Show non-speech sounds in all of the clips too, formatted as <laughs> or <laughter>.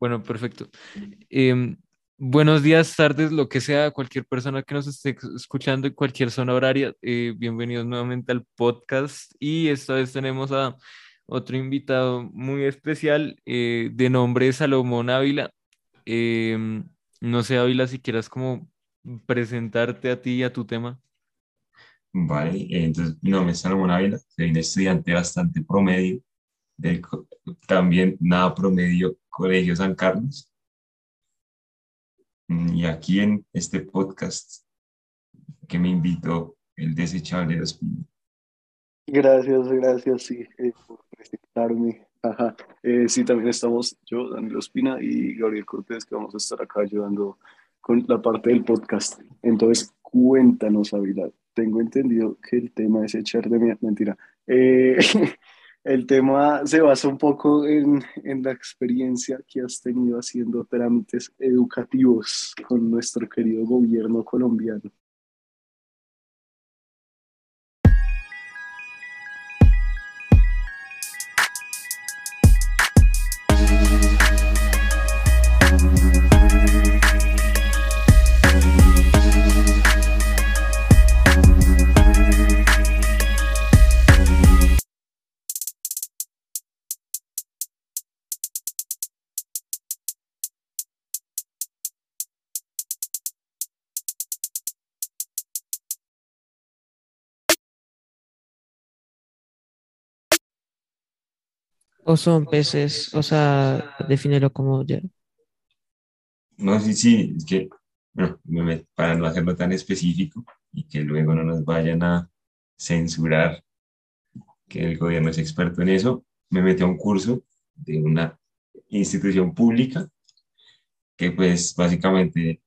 Bueno, perfecto. Em, buenos días, tardes, lo que sea, cualquier persona que nos esté escuchando en cualquier zona horaria, eh, bienvenidos nuevamente al podcast. Y esta vez tenemos a otro invitado muy especial eh, de nombre Salomón Ávila. Em, no sé, Ávila, si quieras como presentarte a ti y a tu tema. Vale, entonces mi nombre es Salomón Ávila, soy un estudiante bastante promedio, también nada promedio, Colegio San Carlos. Mm, y aquí en este podcast que me invitó el desechable de Ospina. Gracias, gracias, sí, eh, por presentarme. Ajá. Eh, sí, también estamos yo, Daniel Ospina y Gabriel Cortés, que vamos a estar acá ayudando con la parte del podcast. Entonces, cuéntanos, Ávila. Tengo entendido que el tema es echar de mierda. Mentira. Eh, <laughs> el tema se basa un poco en, en, la experiencia que has tenido haciendo trámites educativos con nuestro querido gobierno colombiano. ¿O son peces? O sea, defínelo como ya. No, sí, sí, es que, bueno, para no hacerlo tan específico y que luego no nos vayan a censurar que el gobierno es experto en eso, me metí a un curso de una institución pública que pues básicamente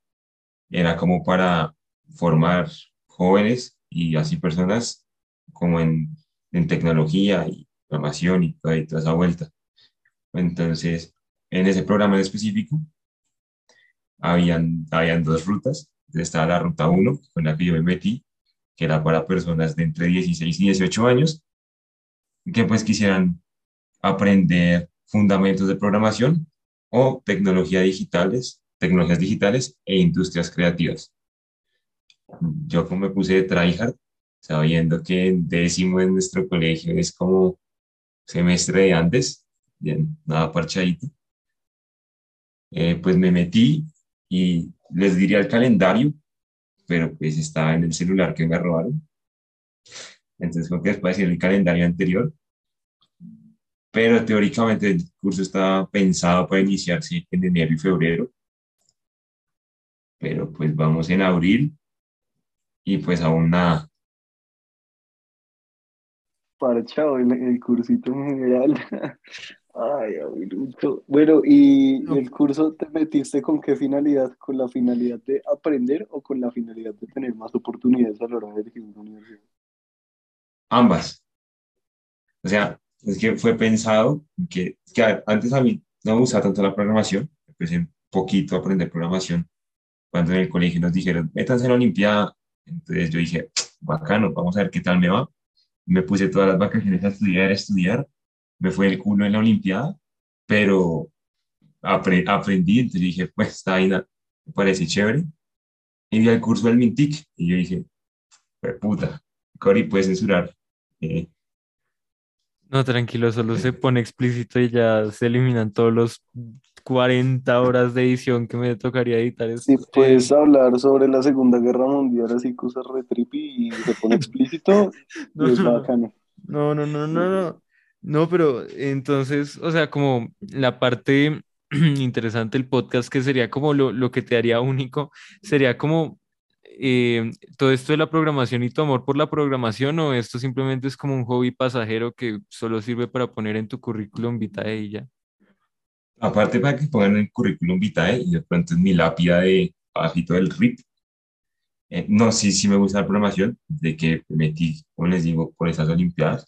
era como para formar jóvenes y así personas como en, en tecnología y programación y toda, esa vuelta. Entonces, en ese programa en específico, habían, habían dos rutas. Estaba la ruta 1, con la que yo me metí, que era para personas de entre 16 y 18 años, que pues quisieran aprender fundamentos de programación o tecnología digitales, tecnologías digitales e industrias creativas. Yo como me puse de tryhard, sabiendo que décimo en nuestro colegio es como semestre de antes, bien, nada parchadito, eh, pues me metí y les diría el calendario, pero pues estaba en el celular que me robaron. Entonces, creo que después decir el calendario anterior. Pero teóricamente el curso estaba pensado para iniciarse en enero y febrero. Pero pues vamos en abril y pues aún nada parchado el, el cursito en general. <laughs> Ay, abuelito. Bueno, ¿y el curso te metiste con qué finalidad? ¿Con la finalidad de aprender o con la finalidad de tener más oportunidades a la hora de elegir una universidad? Ambas. O sea, es que fue pensado que, que antes a mí no me gustaba tanto la programación, empecé un poquito a aprender programación cuando en el colegio nos dijeron, métanse en la Olimpiada. Entonces yo dije, bacano, vamos a ver qué tal me va me puse todas las vacaciones a estudiar, a estudiar, me fue el culo en la Olimpiada, pero aprendí, entonces dije, pues esta vaina me parece chévere. Y vi el curso del Mintic y yo dije, pues puta, Cory puede censurar. Eh, no, tranquilo, solo se pone explícito y ya se eliminan todos los 40 horas de edición que me tocaría editar. Si puedes hablar sobre la Segunda Guerra Mundial, así cosas retripi y se pone explícito, <laughs> no, es bacano. No, no, no, no, no. No, pero entonces, o sea, como la parte <clears throat> interesante del podcast, que sería como lo, lo que te haría único, sería como eh, todo esto de la programación y tu amor por la programación o esto simplemente es como un hobby pasajero que solo sirve para poner en tu currículum vitae y ya? Aparte para que pongan el currículum vitae y de pronto en mi lápida de abajito del RIP. Eh, no, sí, sí me gusta la programación, de que me metí, como les digo, por esas olimpiadas.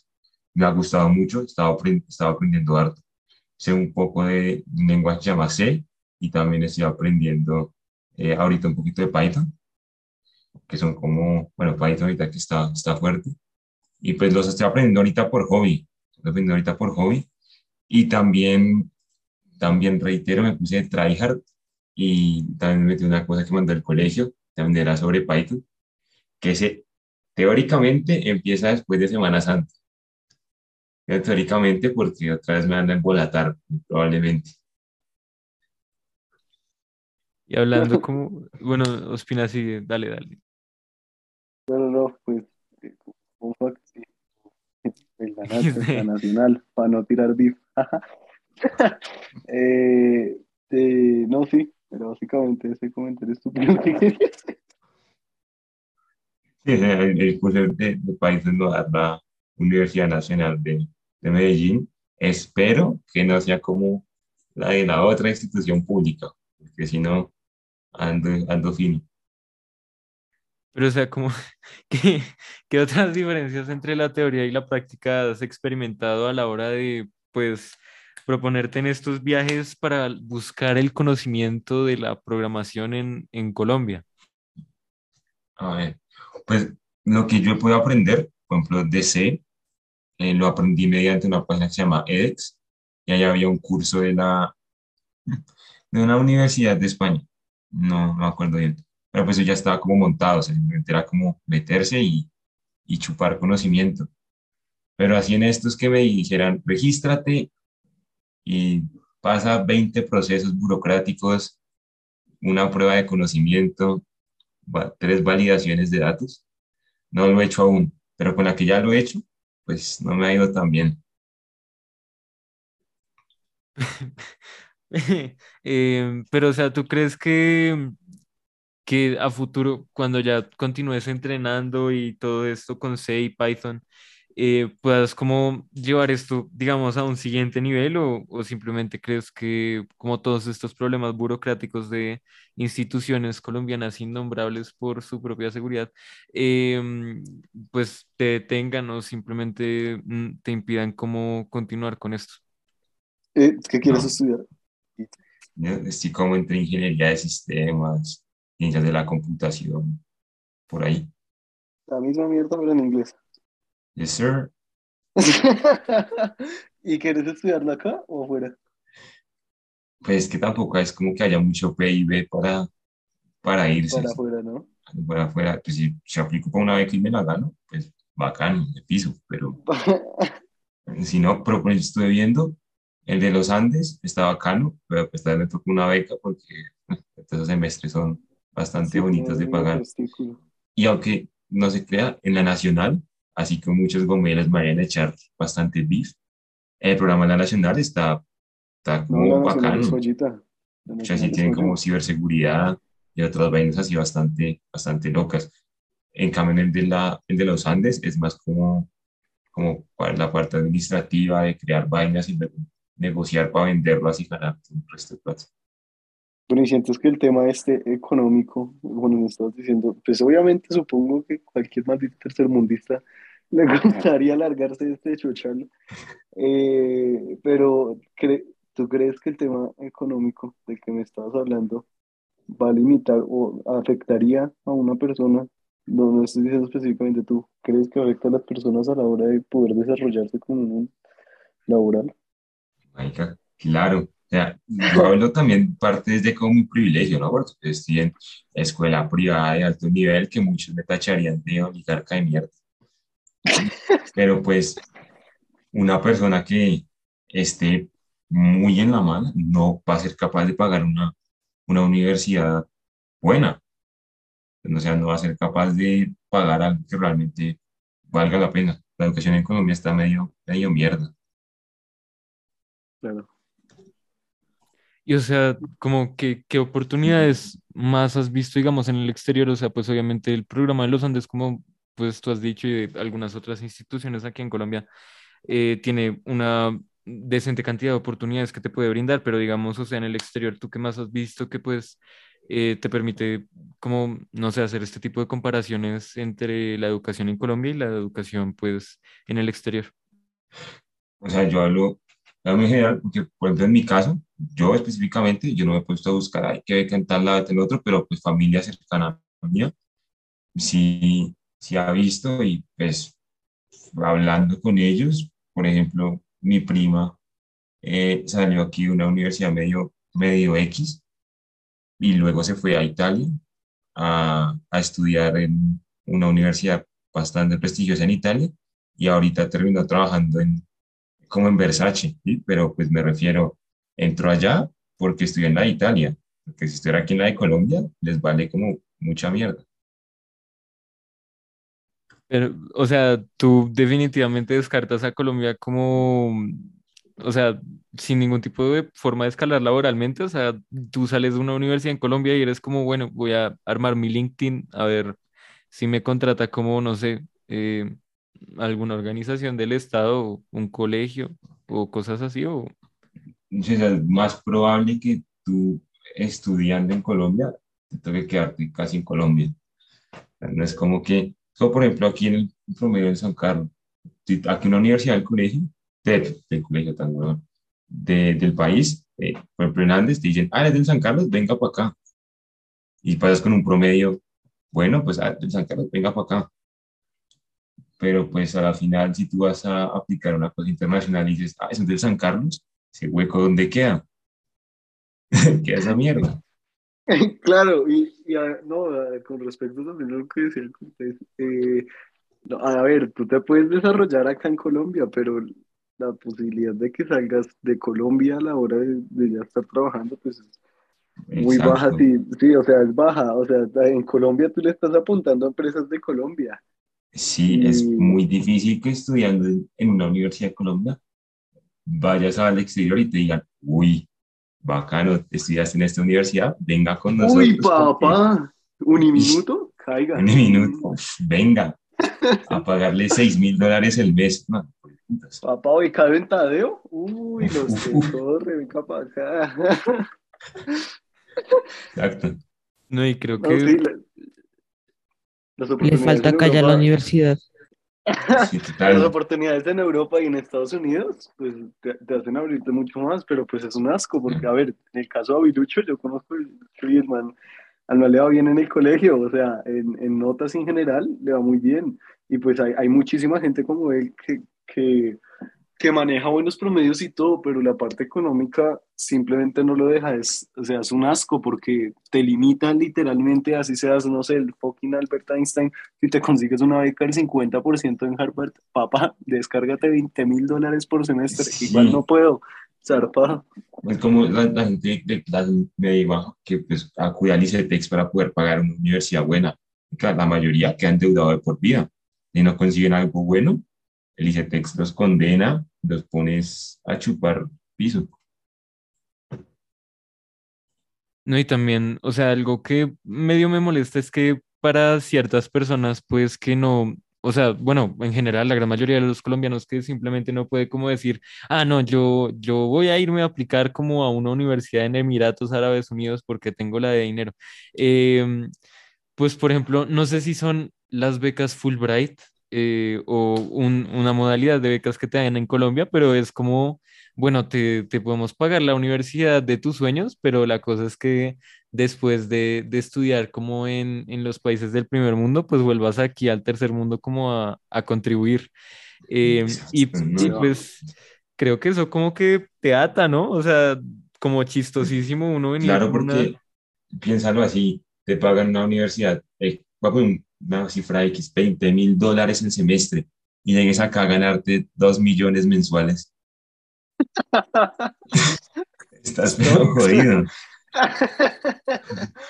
Me ha gustado mucho, estaba, estaba aprendiendo harto. Sé un poco de un lenguaje que se llama C y también estoy aprendiendo eh, ahorita un poquito de Python que son como, bueno, Python ahorita que está, está fuerte. Y pues los estoy aprendiendo ahorita por hobby, estoy aprendiendo ahorita por hobby. Y también, también reitero, me puse de tryhard y también metí una cosa que mandó el colegio, también era sobre Python, que se, teóricamente empieza después de Semana Santa. Teóricamente porque otra vez me van a embolatar, probablemente. Y hablando <laughs> como, bueno, Ospina, sigue, dale, dale. No, no, no, pues, como fact, sí. <laughs> El <laughs> nacional, para no tirar beef. <laughs> eh, eh, no, sí, pero básicamente ese comentario estúpido <laughs> que. Sí, el, el curso de, de Python lo da la Universidad Nacional de, de Medellín. Espero que no sea como la de la otra institución pública, porque si no, ando, ando fino. Pero, o sea, como, <laughs> ¿qué, qué otras diferencias entre la teoría y la práctica has experimentado a la hora de, pues, proponerte en estos viajes para buscar el conocimiento de la programación en, en Colombia? A ver, pues lo que yo puedo aprender, por ejemplo, de C, eh, lo aprendí mediante una página que se llama edX, y allá había un curso de la de una universidad de España, no, no me acuerdo bien, pero pues eso ya estaba como montado, o sea, era como meterse y, y chupar conocimiento. Pero así en estos que me dijeran, regístrate y pasa 20 procesos burocráticos, una prueba de conocimiento, tres validaciones de datos. No lo he hecho aún, pero con la que ya lo he hecho, pues no me ha ido tan bien. <laughs> Em, pero, o sea, ¿tú crees que, que a futuro, cuando ya continúes entrenando y todo esto con C y Python, eh, puedas como llevar esto, digamos, a un siguiente nivel o, o simplemente crees que como todos estos problemas burocráticos de instituciones colombianas innombrables por su propia seguridad, em, pues te detengan o simplemente mm, te impidan cómo continuar con esto? Eh, ¿Qué quieres No, estudiar? yo estoy como entre ingeniería de sistemas, ciencias de la computación, por ahí. La misma mierda, pero en inglés. Yes, sir. <laughs> ¿Y quieres estudiarlo acá o afuera? Pues que tampoco es como que haya mucho PIB para, para irse. Para afuera, ¿no? Para afuera, pues si se aplico para una beca y me la gano, pues bacán, de piso, pero <laughs> si no, pero por ejemplo, estuve viendo el de los Andes, está bacano, pero pues también me tocó una beca porque <laughs> estos semestres son bastante Sí, bonitos de pagar. Y aunque no se crea, en la nacional, así que muchos gomelas me vayan a echar bastante beef, el programa de la nacional está, está No, como es bacano. sea, sí tienen como ciberseguridad y otras vainas así bastante, bastante locas. En cambio, en el de, la, el de los Andes es más como, como para la parte administrativa de crear vainas y negociar para venderlas y ganar un resto de plata. Bueno, y sientes que el tema este económico, bueno, me estabas diciendo, pues obviamente supongo que cualquier maldito tercermundista <laughs> le gustaría alargarse de este chocharlo, Eh, pero cre- ¿tú crees que el tema económico del que me estabas hablando va a limitar o afectaría a una persona? No, no estoy diciendo específicamente tú, ¿crees que afecta a las personas a la hora de poder desarrollarse como un laboral? Claro. Sea, yo hablo también parte desde como mi privilegio, ¿no? Porque estoy en escuela privada de alto nivel que muchos me tacharían de oligarca de mierda. Pero pues una persona que esté muy en la mano no va a ser capaz de pagar una, una universidad buena. O sea, no va a ser capaz de pagar algo que realmente valga la pena. La educación en Colombia está medio, medio mierda. Claro. Y o sea, como que, ¿qué oportunidades más has visto, digamos, en el exterior? O sea, pues obviamente el programa de los Andes, como pues tú has dicho, y de algunas otras instituciones aquí en Colombia, eh, tiene una decente cantidad de oportunidades que te puede brindar, pero digamos, o sea, en el exterior, ¿tú qué más has visto que pues eh, te permite, como, no sé, hacer este tipo de comparaciones entre la educación en Colombia y la educación pues en el exterior? O sea, yo hablo, hablo en general, porque por ejemplo en mi caso, yo específicamente, yo no me he puesto a buscar, hay que cantar la del otro, pero pues familia cercana mía, sí, sí ha visto y pues hablando con ellos, por ejemplo, mi prima eh, salió aquí de una universidad medio, medio X y luego se fue a Italia a, a estudiar en una universidad bastante prestigiosa en Italia y ahorita terminó trabajando en, como en Versace, ¿sí? pero pues me refiero, entró allá porque estudió en la de Italia, porque si estuviera aquí en la de Colombia, les vale como mucha mierda. Pero, o sea, tú definitivamente descartas a Colombia como, o sea, sin ningún tipo de forma de escalar laboralmente. O sea, tú sales de una universidad en Colombia y eres como, bueno, voy a armar mi LinkedIn a ver si me contrata como, no sé, eh, alguna organización del Estado, un colegio o cosas así. O... Es más probable que tú estudiando en Colombia te toque quedarte casi en Colombia. No es como que, so, por ejemplo, aquí en el promedio de San Carlos, aquí en una universidad del colegio, del, del colegio tan bueno, de, del país, eh, por ejemplo en Andes, te dicen, ah, eres del San Carlos, venga para acá. Y pasas con un promedio, bueno, pues ah, del San Carlos, venga para acá. Pero pues a la final, si tú vas a aplicar una cosa internacional y dices, ah, es del San Carlos, ese hueco, ¿dónde queda? <laughs> queda esa mierda. <laughs> Claro, y, y a- no, a- con respecto también a lo que decía el eh, no, a ver, tú te puedes desarrollar acá en Colombia, pero la posibilidad de que salgas de Colombia a la hora de, de ya estar trabajando, pues es muy baja, sí, sí, o sea, es baja, o sea, en Colombia tú le estás apuntando a empresas de Colombia. Sí, es Y muy difícil que estudiando en, en una universidad de Colombia vayas al exterior y te digan, uy, bacano, estudiaste en esta universidad, venga con uy, nosotros porque papá, uniminuto, caiga. en un minuto, uf, venga, a <laughs> pagarle seis mil dólares el mes. No, pues. Papá, ubicado en Tadeo, uy, los de Torre, venga para acá. exacto. No, y creo No, que sí, Le oportunidades falta callar la universidad. <laughs> Sí, las oportunidades en Europa y en Estados Unidos, pues te, te hacen abrirte mucho más, pero pues es un asco, porque a ver, en el caso de Avilucho, yo conozco el y el man, al man le va bien en el colegio, o sea, en, en notas en general le va muy bien, y pues hay, hay muchísima gente como él que, que, que maneja buenos promedios y todo, pero la parte económica simplemente no lo deja, es, o sea, es un asco porque te limitan literalmente, así seas, no sé, el fucking Albert Einstein, si te consigues una beca del 50% en Harvard, papá, descárgate 20 mil dólares por semestre, igual no Sí, puedo, zarpado. es como la, la gente de clase media baja que pues acude al ICETEX para poder pagar una universidad buena. La mayoría queda endeudado de por vida y no consiguen algo bueno, el ICETEX los condena, los pones a chupar piso. No, y también, o sea, algo que medio me molesta es que para ciertas personas, pues que no, o sea, bueno, en general, la gran mayoría de los colombianos que simplemente no puede como decir, ah, no, yo, yo voy a irme a aplicar como a una universidad en Emiratos Árabes Unidos porque tengo la de dinero. Em, pues, por ejemplo, no sé si son las becas Fulbright eh, o un- una modalidad de becas que te dan en Colombia, pero es como, bueno, te, te podemos pagar la universidad de tus sueños, pero la cosa es que después de, de estudiar como en, en los países del primer mundo, pues vuelvas aquí al tercer mundo como a, a contribuir. Eh, y, y pues creo que eso como que te ata, ¿no? O sea, como chistosísimo uno venir Claro, con una... porque piénsalo así, te pagan una universidad, eh, va a poner una cifra X, 20 mil dólares el semestre y llegues acá a ganarte 2 millones mensuales. <laughs> Estás pero jodido. <laughs>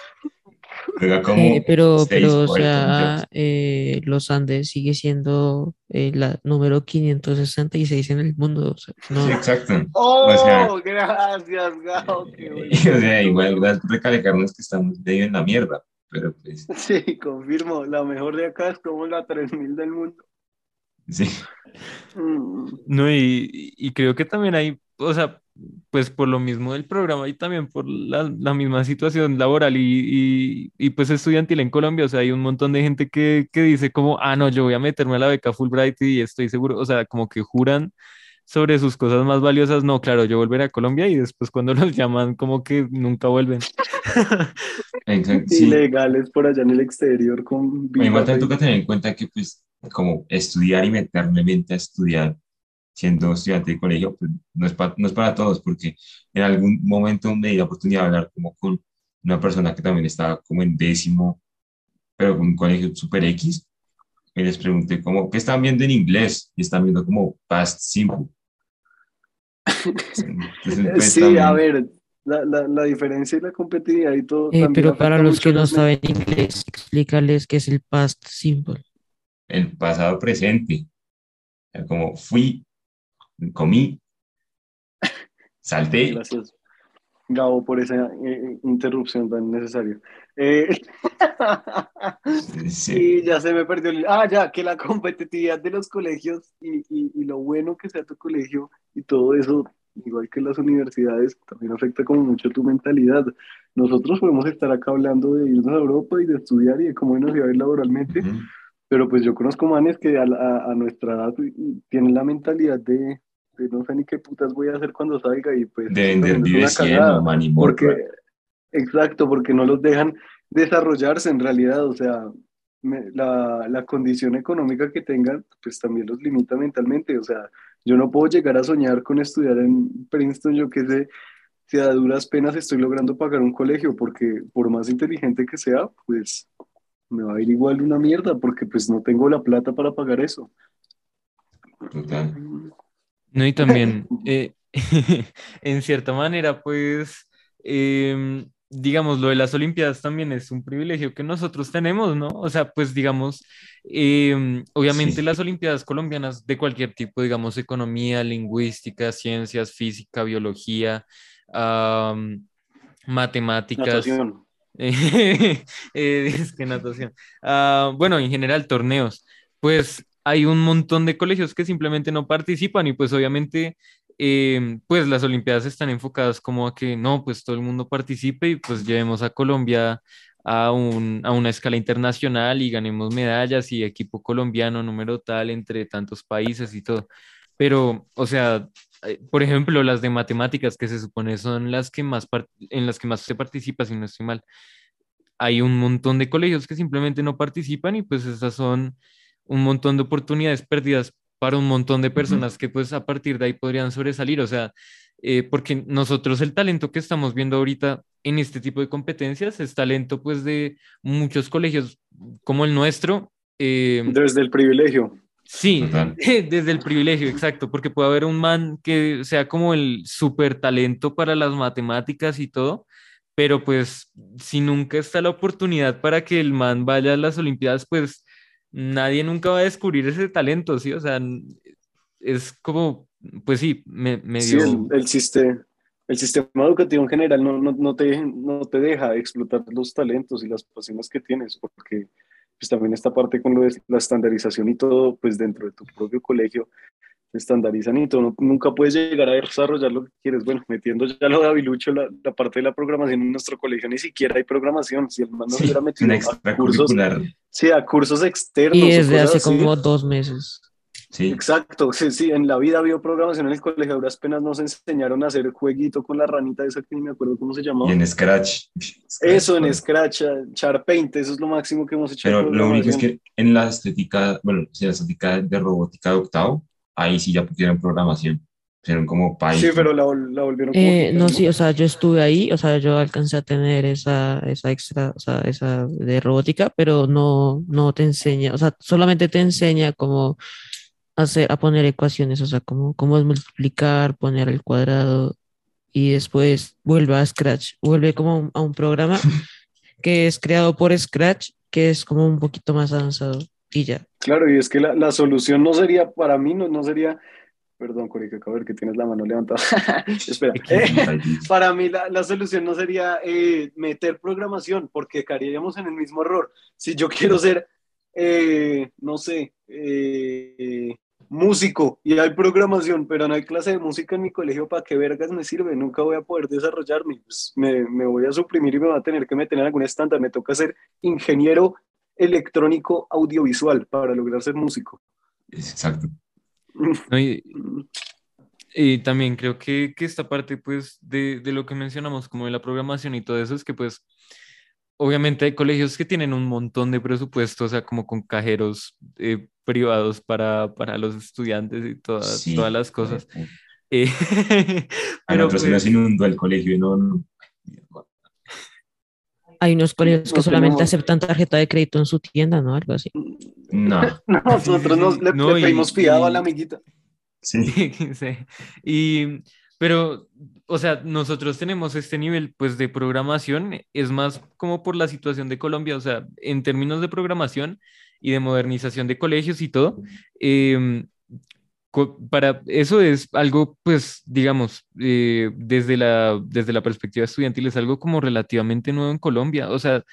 Como Eh, pero, 6 pero, o sea, eh, los Andes sigue siendo eh, la número 566 en el mundo. o sea, Sí, no, exacto. O sea, Oh, gracias, Gao, <laughs> o sea, igual recalcarnos que estamos medio en la mierda, pero pues <laughs> Sí, confirmo, la mejor de acá es como la 3000 del mundo. sí. Mm. No, y, y creo que también hay, o sea, pues por lo mismo del programa y también por la, la misma situación laboral y, y, y, pues estudiantil en Colombia, o sea, hay un montón de gente que, que dice como, ah, no, yo voy a meterme a la beca Fulbright y estoy seguro, o sea, como que juran sobre sus cosas más valiosas, no, claro, yo volveré a Colombia y después cuando <laughs> los llaman como que nunca vuelven. <laughs> Exacto, sí. Ilegales por allá en el exterior con Bueno, igual y- toca tener en cuenta que, pues, como estudiar y meterle mente a estudiar siendo estudiante de colegio, pues no es, no es para todos, porque en algún momento me di la oportunidad de hablar como con una persona que también estaba como en décimo, pero con un colegio super X, y les pregunté como, ¿qué están viendo en inglés? Y están viendo como past simple. <laughs> Pues, sí, a ver, la, la, la, diferencia y la competitividad y todo. Eh, pero para los que no saben inglés, explícales qué es el past simple. El pasado presente. Como fui, comí, <laughs> salté. Gracias, Gabo, por esa eh, interrupción tan necesaria. Eh, <laughs> sí. ya se me perdió. El... Ah, ya, que la competitividad de los colegios y, y, y, lo bueno que sea tu colegio y todo eso, igual que las universidades, también afecta como mucho tu mentalidad. Nosotros podemos estar acá hablando de irnos a Europa y de estudiar y de cómo nos iba a ir laboralmente, pero pues yo conozco manes que a, a, a nuestra edad tienen la mentalidad de, no sé ni qué putas voy a hacer cuando salga y pues... De vender vive porque Exacto, porque no los dejan desarrollarse en realidad, o sea, la, la, condición económica que tengan, pues también los limita mentalmente, o sea, yo no puedo llegar a soñar con estudiar en Princeton, yo qué sé, si a duras penas estoy logrando pagar un colegio, porque por más inteligente que sea, pues me va a ir igual una mierda, porque pues no tengo la plata para pagar eso. Total. No, y también, eh, <laughs> en cierta manera, pues, eh, digamos, lo de las Olimpiadas también es un privilegio que nosotros tenemos, ¿no? O sea, pues, digamos, eh, obviamente las Olimpiadas colombianas de cualquier tipo, digamos, economía, lingüística, ciencias, física, biología, um, matemáticas. Natación. <laughs> eh, es que natación. Uh, bueno, en general, torneos. Pues hay un montón de colegios que simplemente no participan y pues obviamente eh, pues las Olimpiadas están enfocadas como a que no, pues todo el mundo participe y pues llevemos a Colombia a, un, a una escala internacional y ganemos medallas y equipo colombiano número tal entre tantos países y todo. Pero, o sea, eh, por ejemplo, las de matemáticas que se supone son las que más en las que más se participa, si no estoy mal. Hay un montón de colegios que simplemente no participan y pues esas son un montón de oportunidades perdidas para un montón de personas que pues a partir de ahí podrían sobresalir, o sea, eh, porque nosotros el talento que estamos viendo ahorita en este tipo de competencias es talento pues de muchos colegios como el nuestro. Eh, desde el privilegio. Sí, <laughs> desde el privilegio, exacto, porque puede haber un man que sea como el super talento para las matemáticas y todo, pero pues si nunca está la oportunidad para que el man vaya a las Olimpiadas, pues nadie nunca va a descubrir ese talento, ¿sí? O sea, es como, pues sí, me, me Sí, el, el, sistema, el sistema educativo en general no, no, no, te, no te deja explotar los talentos y las pasiones que tienes, porque pues también esta parte con lo de la estandarización y todo, pues dentro de tu propio colegio, estandarizan y todo, nunca puedes llegar a desarrollar lo que quieres. Bueno, metiendo ya lo de Avilucho, la, la, parte de la programación en nuestro colegio, ni siquiera hay programación. Si el man no sí, hubiera metido a cursos, sí, a cursos externos. Y desde hace así. como dos meses. Sí. Exacto, sí, sí, en la vida había programación en el colegio, duras penas nos enseñaron a hacer jueguito con la ranita esa que ni me acuerdo cómo se llamaba. Y en Scratch. Scratch eso, en Scratch, Charpaint, eso es lo máximo que hemos hecho. Pero lo único es que en la estética, bueno, en la estética de robótica de octavo, ahí sí ya pusieron programación. Pusieron como Python. Sí, pero la, la volvieron eh, No, sí, o sea, yo estuve ahí, o sea, yo alcancé a tener esa, esa extra, o sea, esa de robótica, pero no, no te enseña, o sea, solamente te enseña cómo hacer, a poner ecuaciones, o sea, cómo, cómo es multiplicar, poner el cuadrado y después vuelve a Scratch, vuelve como a un programa <laughs> que es creado por Scratch, que es como un poquito más avanzado y ya. Claro, y es que la, la solución no sería, para mí, no, no sería, perdón, Corica, a ver que tienes la mano levantada. <laughs> Espera, eh, <laughs> para mí la, la, solución no sería eh, meter programación, porque caeríamos en el mismo error. Si yo quiero ser, eh, no sé, músico y hay programación, pero no hay clase de música en mi colegio, ¿para qué vergas me sirve? Nunca voy a poder desarrollarme. Pues me, me voy a suprimir y me va a tener que meter en algún estándar. Me toca ser ingeniero electrónico audiovisual para lograr ser músico. Exacto. No, y, y, también creo que, que esta parte, pues, de, de, lo que mencionamos, como de la programación y todo eso, es que, pues, obviamente hay colegios que tienen un montón de presupuestos, o sea, como con cajeros, eh, privados para, para los estudiantes y todas, Sí, todas las cosas. hijo de puta. Eh, A pero nosotros se nos pues, inundó el colegio y no, no. Hay unos colegios que No solamente aceptan tarjeta de crédito en su tienda, ¿no? Algo así. No, <laughs> Nosotros nos, le, No, le y- pedimos a y- la amiguita. sí. <laughs> Sí. Y, pero, o sea, nosotros tenemos este nivel, pues, de programación, es más como por la situación de Colombia, o sea, en términos de programación y de modernización de colegios y todo, em, para eso es algo, pues, digamos, eh, desde la, desde la perspectiva estudiantil, es algo como relativamente nuevo en Colombia, o sea,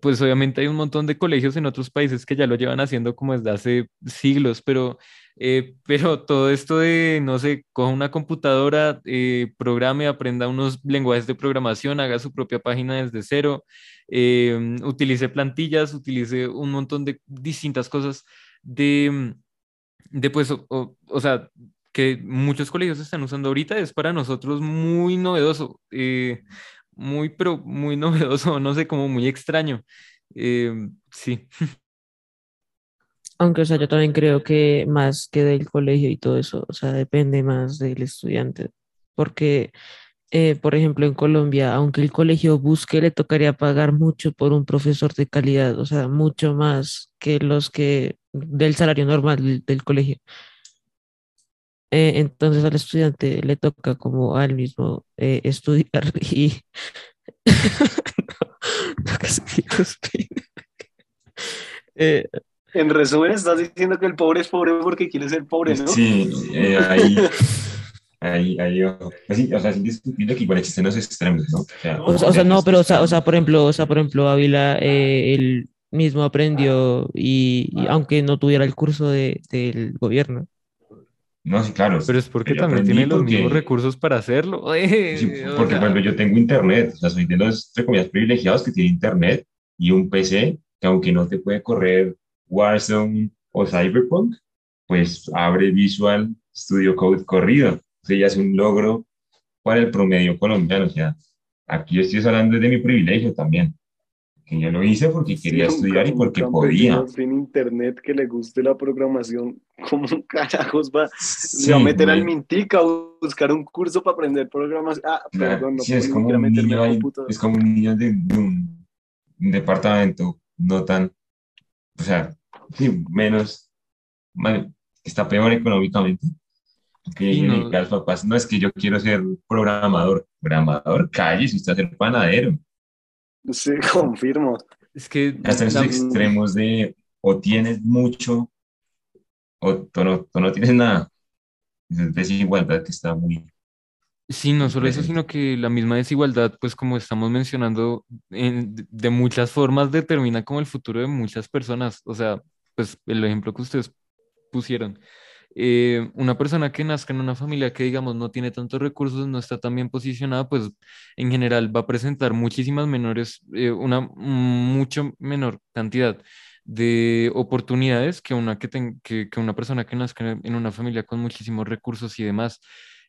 pues obviamente hay un montón de colegios en otros países que ya lo llevan haciendo como desde hace siglos, pero, eh, <laughs> pero todo esto de, no sé, coja una computadora, eh, programe, aprenda unos lenguajes de programación, haga su propia página desde cero, eh, utilice plantillas, utilice un montón de distintas cosas de, de pues, o sea, que muchos colegios están usando ahorita, es para nosotros muy novedoso. eh, muy, pero muy novedoso, <laughs> no sé, como muy extraño. Eh, sí, Aunque, o sea, yo también creo que más que del colegio y todo eso, o sea, depende más del estudiante. Porque, eh, por ejemplo, en Colombia, aunque el colegio busque, le tocaría pagar mucho por un profesor de calidad, o sea, mucho más que los que del salario normal del, del colegio. Eh, entonces al estudiante le toca como al mismo eh, estudiar <laughs> y... <laughs> No, no. <laughs> Eh, En resumen, estás diciendo que el pobre es pobre porque quiere ser pobre, ¿no? Sí, eh, ahí, ahí, ahí. Pues sí, o sea, es indiscutible que igual existen los extremos, ¿no? O sea, O sea, o sea, no, pero, o sea, o sea, por ejemplo, o sea, por ejemplo, Ávila, eh, él mismo aprendió y, y aunque no tuviera el curso de, del gobierno. No, sí, claro. pero es porque también tiene los porque- mismos recursos para hacerlo. eh, <laughs> Sí, porque, sea, por ejemplo, yo tengo internet, o sea, soy de los, entre comillas, privilegiados que tiene internet y un PC que aunque no te puede correr Warzone o Cyberpunk, pues abre Visual Studio Code corrido. O sea, ya es un logro para el promedio colombiano. O sea, aquí estoy hablando de mi privilegio también, que yo lo hice porque quería Sí, un estudiar y porque un podía. Sin internet que le guste la programación, <laughs> ¿cómo carajos va? Sí, va a meter al. Mintica a buscar un curso para aprender programación. Ah, Claro, perdón, no sí, puedo es como un niño es como un niño de, de un, un departamento no tan, o sea, sí, menos, mal- está peor económicamente. Que no. los papás, no es que yo quiero ser programador. Programador, calle, si usted a ser panadero. Sí, <laughs> confirmo. es que Hasta esos la- extremos de o tienes mucho o tú no, tú no tienes nada. Es desigualdad que está muy, Sí, no solo eso, sino que la misma desigualdad, pues como estamos mencionando, en- de de muchas formas determina como el futuro de muchas personas. O sea, pues el ejemplo que ustedes pusieron. Eh, una persona que nazca en una familia que, digamos, no tiene tantos recursos, no está tan bien posicionada, pues en general va a presentar muchísimas menores, eh, una mucho menor cantidad de oportunidades que una, que, ten- que, que una persona que nazca en una familia con muchísimos recursos y demás.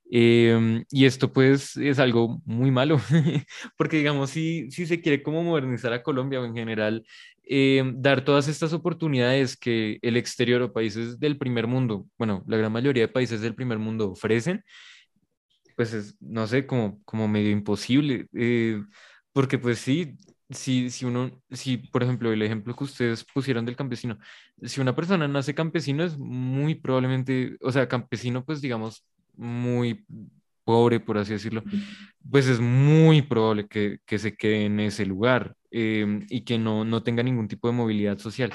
Em, y esto pues es algo muy malo, <laughs> porque digamos, si, si se quiere como modernizar a Colombia o en general, em, dar todas estas oportunidades que el exterior o países del primer mundo, bueno, la gran mayoría de países del primer mundo ofrecen, pues es, no sé, como, como medio imposible, eh, porque pues sí, si, si uno, si por ejemplo el ejemplo que ustedes pusieron del campesino, si una persona nace campesino es muy probablemente, o sea, campesino pues digamos muy pobre, por así decirlo, pues es muy probable que, que se quede en ese lugar em, y que no, no tenga ningún tipo de movilidad social.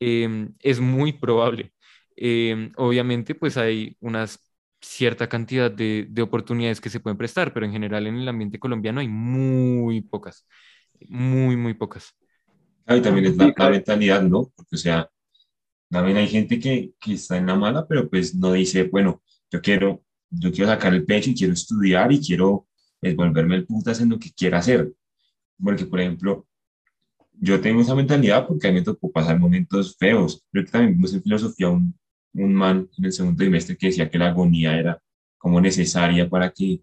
Em, es muy probable. Em, obviamente, pues hay unas cierta cantidad de, de oportunidades que se pueden prestar, pero en general en el ambiente colombiano hay muy pocas, muy, muy pocas. Ah, y también es la, la mentalidad, ¿no? Porque, o sea, también hay gente que, que está en la mala, pero pues no dice, bueno, yo quiero, yo quiero sacar el pecho y quiero estudiar y quiero pues, volverme el putas en lo que quiera hacer. Porque, por ejemplo, yo tengo esa mentalidad porque a mí me tocó pasar momentos feos. Creo que también vimos en filosofía un, un man en el segundo trimestre que decía que la agonía era como necesaria para que,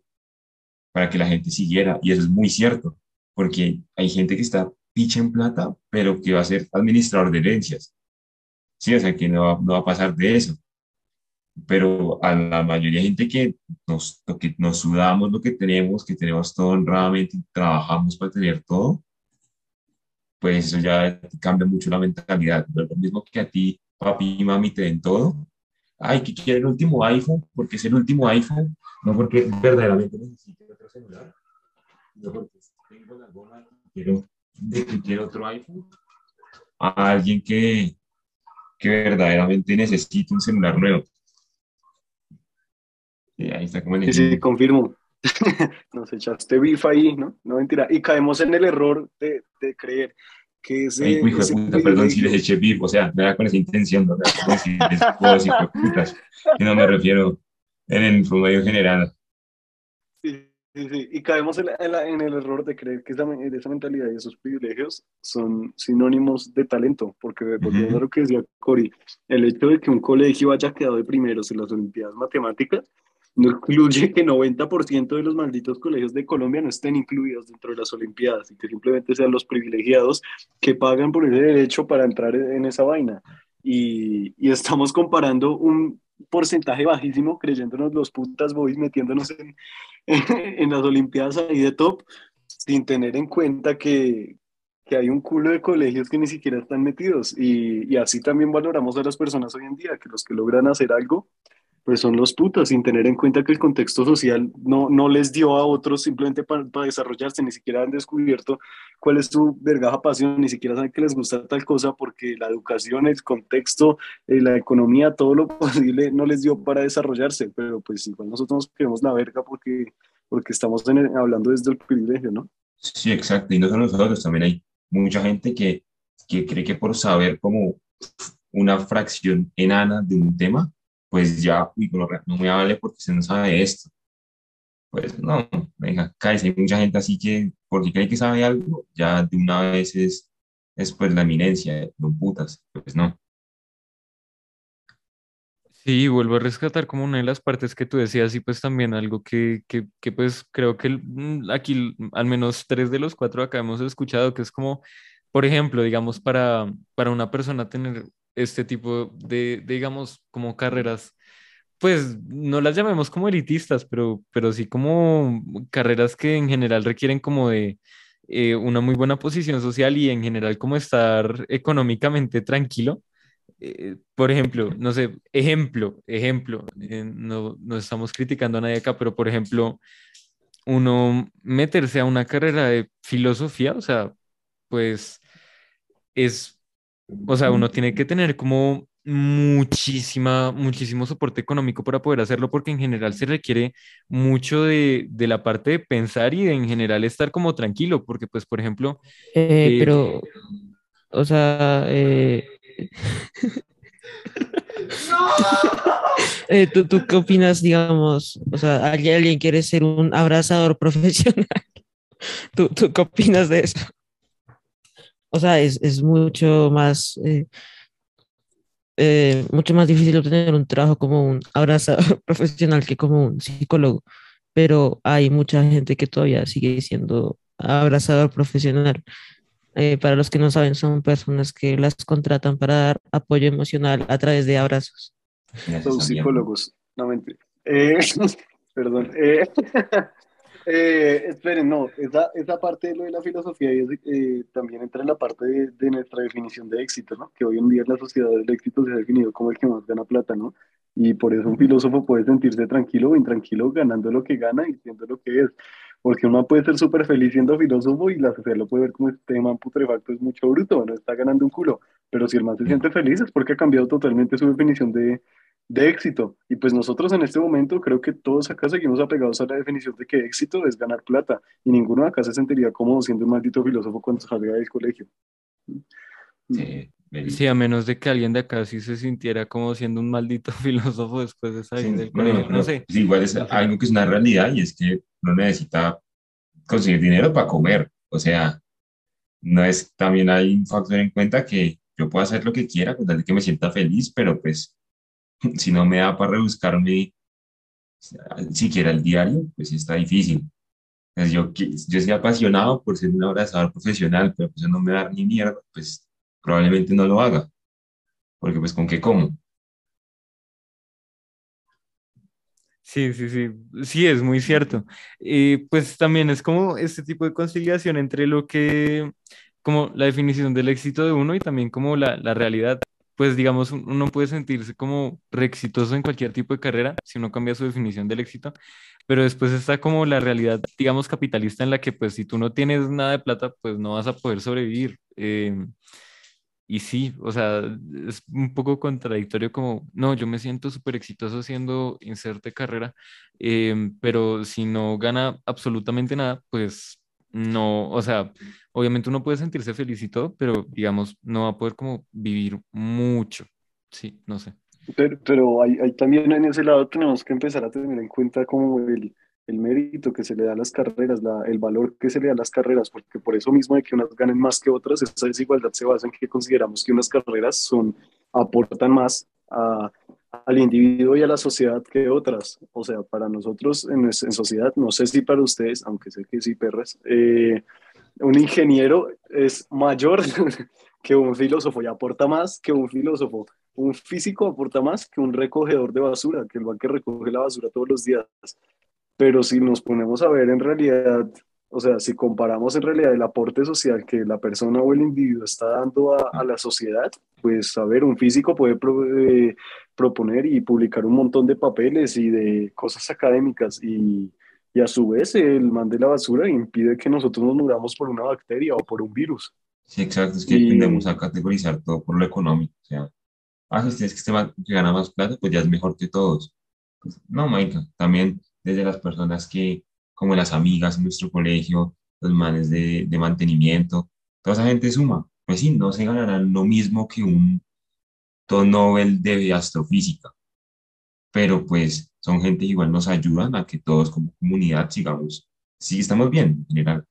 para que la gente siguiera. Y eso es muy cierto, porque hay gente que está picha en plata, pero que va a ser administrador de herencias. Sí, o sea, que no va, no va a pasar de eso. Pero a la mayoría de gente que nos, que nos sudamos lo que tenemos, que tenemos todo honradamente trabajamos para tener todo, pues eso ya cambia mucho la mentalidad. No es lo mismo que a ti, papi y mami te den todo. Ay, que quiere el último iPhone, porque es el último iPhone, no porque verdaderamente necesite otro celular, no porque tengo la goma de que quiero otro iPhone, a alguien que, que verdaderamente necesite un celular nuevo. Y ahí está como el Sí, sí, confirmo. <laughs> Nos echaste bif ahí, ¿no? No mentira. Y caemos en el error de, de creer que ese. Ay, hijo de ese puta, perdón si les eché bif, o sea, me da con esa intención, no si les puedo decir de putas, y no me refiero en el promedio general. Sí, sí, sí. Y caemos en, la- en la- en el error de creer que esa, esa mentalidad y esos privilegios son sinónimos de talento, porque volviendo Ujú. a lo que decía Cory, el hecho de que un colegio haya quedado de primeros en las Olimpiadas Matemáticas no incluye que 90% de los malditos colegios de Colombia no estén incluidos dentro de las Olimpiadas y que simplemente sean los privilegiados que pagan por ese derecho para entrar en esa vaina. Y, y estamos comparando un porcentaje bajísimo, creyéndonos los putas boys, metiéndonos en, <laughs> en las Olimpiadas ahí de top, sin tener en cuenta que, que hay un culo de colegios que ni siquiera están metidos. Y, y así también valoramos a las personas hoy en día, que los que logran hacer algo, pues son los putas, sin tener en cuenta que el contexto social no, no les dio a otros simplemente para, para desarrollarse, ni siquiera han descubierto cuál es su vergaja pasión, ni siquiera saben que les gusta tal cosa, porque la educación, el contexto, eh, la economía, todo lo <laughs> posible no les dio para desarrollarse, pero pues igual nosotros nos queremos la verga porque, porque estamos en el- hablando desde el privilegio, ¿no? Sí, exacto, y no solo nosotros, también hay mucha gente que, que cree que por saber como una fracción enana de un tema, pues ya, no me vale porque se no sabe esto. Pues no, venga, cállese, hay mucha gente así que porque cree que sabe algo, ya de una vez es, es pues la eminencia, no putas, pues no. Sí, vuelvo a rescatar como una de las partes que tú decías y pues también algo que, que, que, pues creo que mm, aquí al menos tres de los cuatro acá hemos escuchado que es como, por ejemplo, digamos, para, para una persona tener este tipo de, de, digamos, como carreras, pues no las llamemos como elitistas, pero, pero sí como carreras que en general requieren como de eh, una muy buena posición social y en general como estar económicamente tranquilo. Eh, por ejemplo, no sé, ejemplo, ejemplo, eh, no, no estamos criticando a nadie acá, pero por ejemplo, uno meterse a una carrera de filosofía, o sea, pues es, o sea, uno tiene que tener como muchísima, muchísimo soporte económico para poder hacerlo, porque en general se requiere mucho de, de la parte de pensar y de en general estar como tranquilo, porque pues, por ejemplo, Eh, eh, pero, o sea, eh, <laughs> eh, ¿tú, tú qué opinas, digamos? O sea, alguien, alguien quiere ser un abrazador <laughs> profesional. ¿Tú, tú qué opinas de eso? O sea, es, es mucho más, eh, eh, mucho más difícil obtener un trabajo como un abrazador <laughs> profesional que como un psicólogo, pero hay mucha gente que todavía sigue siendo abrazador profesional. Eh, para los que no saben, son personas que las contratan para dar apoyo emocional a través de abrazos. Son psicólogos, no mentira. Eh, <laughs> perdón. <laughs> Eh, esperen, no, esa, esa parte de lo de la filosofía es, eh, también entra en la parte de, de nuestra definición de éxito, ¿no? Que hoy en día en la sociedad el éxito se ha definido como el que más gana plata, ¿no? Y por eso un filósofo puede sentirse tranquilo o intranquilo ganando lo que gana y siendo lo que es. Porque uno puede ser súper feliz siendo filósofo y la sociedad lo puede ver como este man putrefacto es mucho bruto, no está ganando un culo. Pero si el man se siente feliz es porque ha cambiado totalmente su definición de, de éxito. Y pues nosotros en este momento creo que todos acá seguimos apegados a la definición de que éxito es ganar plata. Y ninguno acá se sentiría cómodo siendo un maldito filósofo cuando salga del colegio. Sí, me- sí, a menos de que alguien de acá sí se sintiera como siendo un maldito <laughs> filósofo después de salir Sí, del bueno, colegio, no no, sé. pues igual es No sé. algo que es una realidad y es que uno necesita conseguir dinero para comer. O sea, no es, también hay un factor en cuenta que yo puedo hacer lo que quiera con tal de que me sienta feliz, pero pues <laughs> si no me da para rebuscarme siquiera el diario, pues está difícil. Pues yo, yo soy apasionado por ser un abrazador profesional, pero pues no me da ni mierda, pues probablemente no lo haga. porque pues con qué como. Sí, sí, sí, sí, es muy cierto. Y pues también es como este tipo de conciliación entre lo que, como la definición del éxito de uno y también como la, la realidad. Pues digamos, un- uno puede sentirse como re exitoso en cualquier tipo de carrera si uno cambia su definición del éxito, pero después está como la realidad, digamos, capitalista en la que pues si tú no tienes nada de plata, pues no vas a poder sobrevivir. Em, y sí, o sea, es un poco contradictorio como, no, yo me siento súper exitoso haciendo inserte carrera, em, pero si no gana absolutamente nada, pues no, o sea, obviamente uno puede sentirse feliz y todo, pero digamos, no va a poder como vivir mucho. Sí, no sé. Pero, pero hay, hay también en ese lado tenemos que empezar a tener en cuenta como el, el mérito que se le da a las carreras, la, el valor que se le da a las carreras, porque por eso mismo de que unas ganen más que otras, esa desigualdad se basa en que consideramos que unas carreras son, aportan más a, al individuo y a la sociedad que otras. O sea, para nosotros en, en sociedad, no sé si para ustedes, aunque sé que sí, perras, eh, un ingeniero es mayor <laughs> que un filósofo y aporta más que un filósofo. Un físico aporta más que un recogedor de basura, que el va que recoge la basura todos los días. Pero si nos ponemos a ver en realidad, o sea, si comparamos en realidad el aporte social que la persona o el individuo está dando a, a la sociedad, pues a ver, un físico puede pro, eh, proponer y publicar un montón de papeles y de cosas académicas y, y a su vez el man de la basura impide que nosotros nos muramos por una bacteria o por un virus. Sí, exacto, es que Y- tendemos a categorizar todo por lo económico. O sea, ah, si tienes que, este man que gana más plata, pues ya es mejor que todos. Pues, no, Maika, también desde las personas que, como las amigas en nuestro colegio, los manes de, mantenimiento, toda esa gente suma. Pues sí, no se ganarán lo mismo que un Nobel de astrofísica, pero pues son gente que igual nos ayudan a que todos como comunidad sigamos, sí estamos bien en general.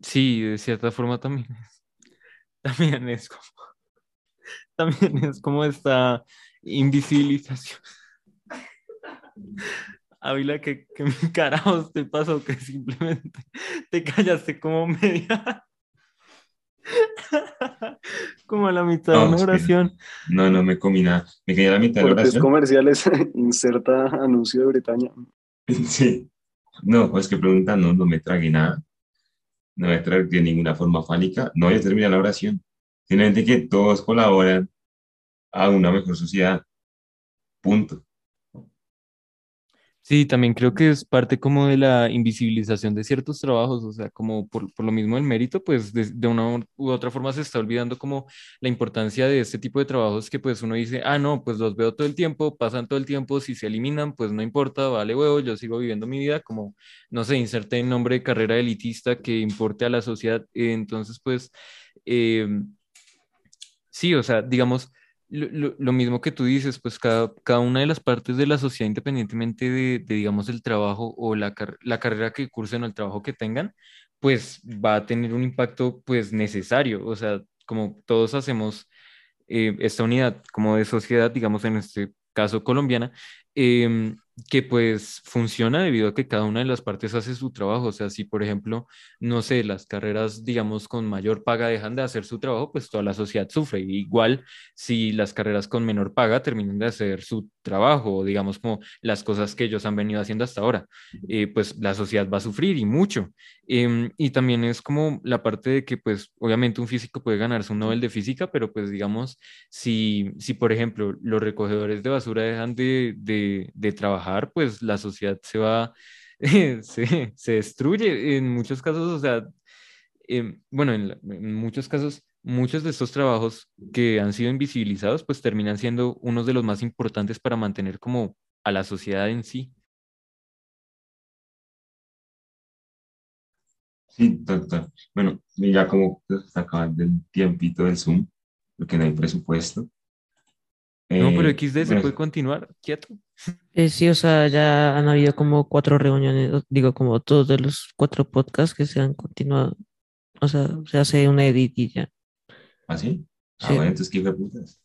Sí, de cierta forma también es, <laughs> también es como, <laughs> también es como esta invisibilización. Ávila, ¿qué, qué <laughs> carajos te pasó? Que simplemente te callaste como media, <laughs> como a la mitad de una espera. oración. No, no me comí nada. Me quedé a la mitad de la oración. comerciales, <laughs> inserta anuncio de Bretaña. Sí. No, pues que preguntan, no, no me tragué nada. No me tragué de ninguna forma fálica. No, ya terminé la oración. Simplemente que todos colaboran a una mejor sociedad. Punto. Sí, también creo que es parte como de la invisibilización de ciertos trabajos, o sea, como por, por lo mismo el mérito, pues de, de una u otra forma se está olvidando como la importancia de este tipo de trabajos que pues uno dice, ah, no, pues los veo todo el tiempo, pasan todo el tiempo, si se eliminan, pues no importa, vale huevo, yo sigo viviendo mi vida, como, no sé, inserte en nombre de carrera elitista que importe a la sociedad, eh, entonces pues... em, Sí, o sea, digamos, lo, lo- mismo que tú dices, pues cada, cada una de las partes de la sociedad, independientemente de, de, digamos, el trabajo o la, la carrera que cursen o el trabajo que tengan, pues va a tener un impacto, pues, necesario. O sea, como todos hacemos eh, esta unidad como de sociedad, digamos, en este caso colombiana, em, que pues funciona debido a que cada una de las partes hace su trabajo. O sea, si por ejemplo no sé, las carreras, digamos, con mayor paga dejan de hacer su trabajo, pues toda la sociedad sufre. Igual, si las carreras con menor paga terminan de hacer su trabajo, o digamos, como las cosas que ellos han venido haciendo hasta ahora, eh, pues la sociedad va a sufrir y mucho. Em, y también es como la parte de que, pues, obviamente un físico puede ganarse un Nobel de física, pero pues, digamos, si, si por ejemplo, los recogedores de basura dejan de, de, de trabajar, pues la sociedad se va <laughs> se, se destruye en muchos casos, o sea, em, bueno, en, en muchos casos, muchos de estos trabajos que han sido invisibilizados, pues terminan siendo unos de los más importantes para mantener como a la sociedad en sí. Sí, doctor. Bueno, ya como se está acabando el tiempito del Zoom, porque no hay presupuesto. No, pero Eh, XD se bueno, puede continuar, quieto. <laughs> Eh, sí, o sea, ya han habido como cuatro reuniones, digo, como todos de los cuatro podcasts que se han continuado. O sea, se hace una edit y ya. ¿Así? Ah, Sí. bueno, entonces, ¿qué de putas?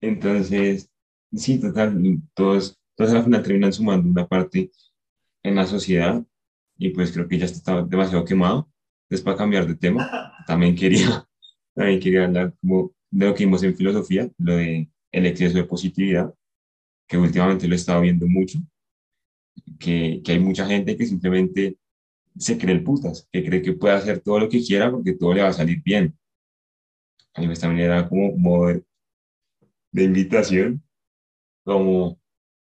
Entonces, sí, total, todos, todos al final terminan sumando una parte en la sociedad y pues creo que ya está demasiado quemado. Entonces, para cambiar de tema, <laughs> también quería, también quería hablar como de lo que vimos en filosofía, lo de el exceso de positividad, que últimamente lo he estado viendo mucho, que, que hay mucha gente que simplemente se cree el putas, que cree que puede hacer todo lo que quiera porque todo le va a salir bien. A mí también era como modo de, invitación, como,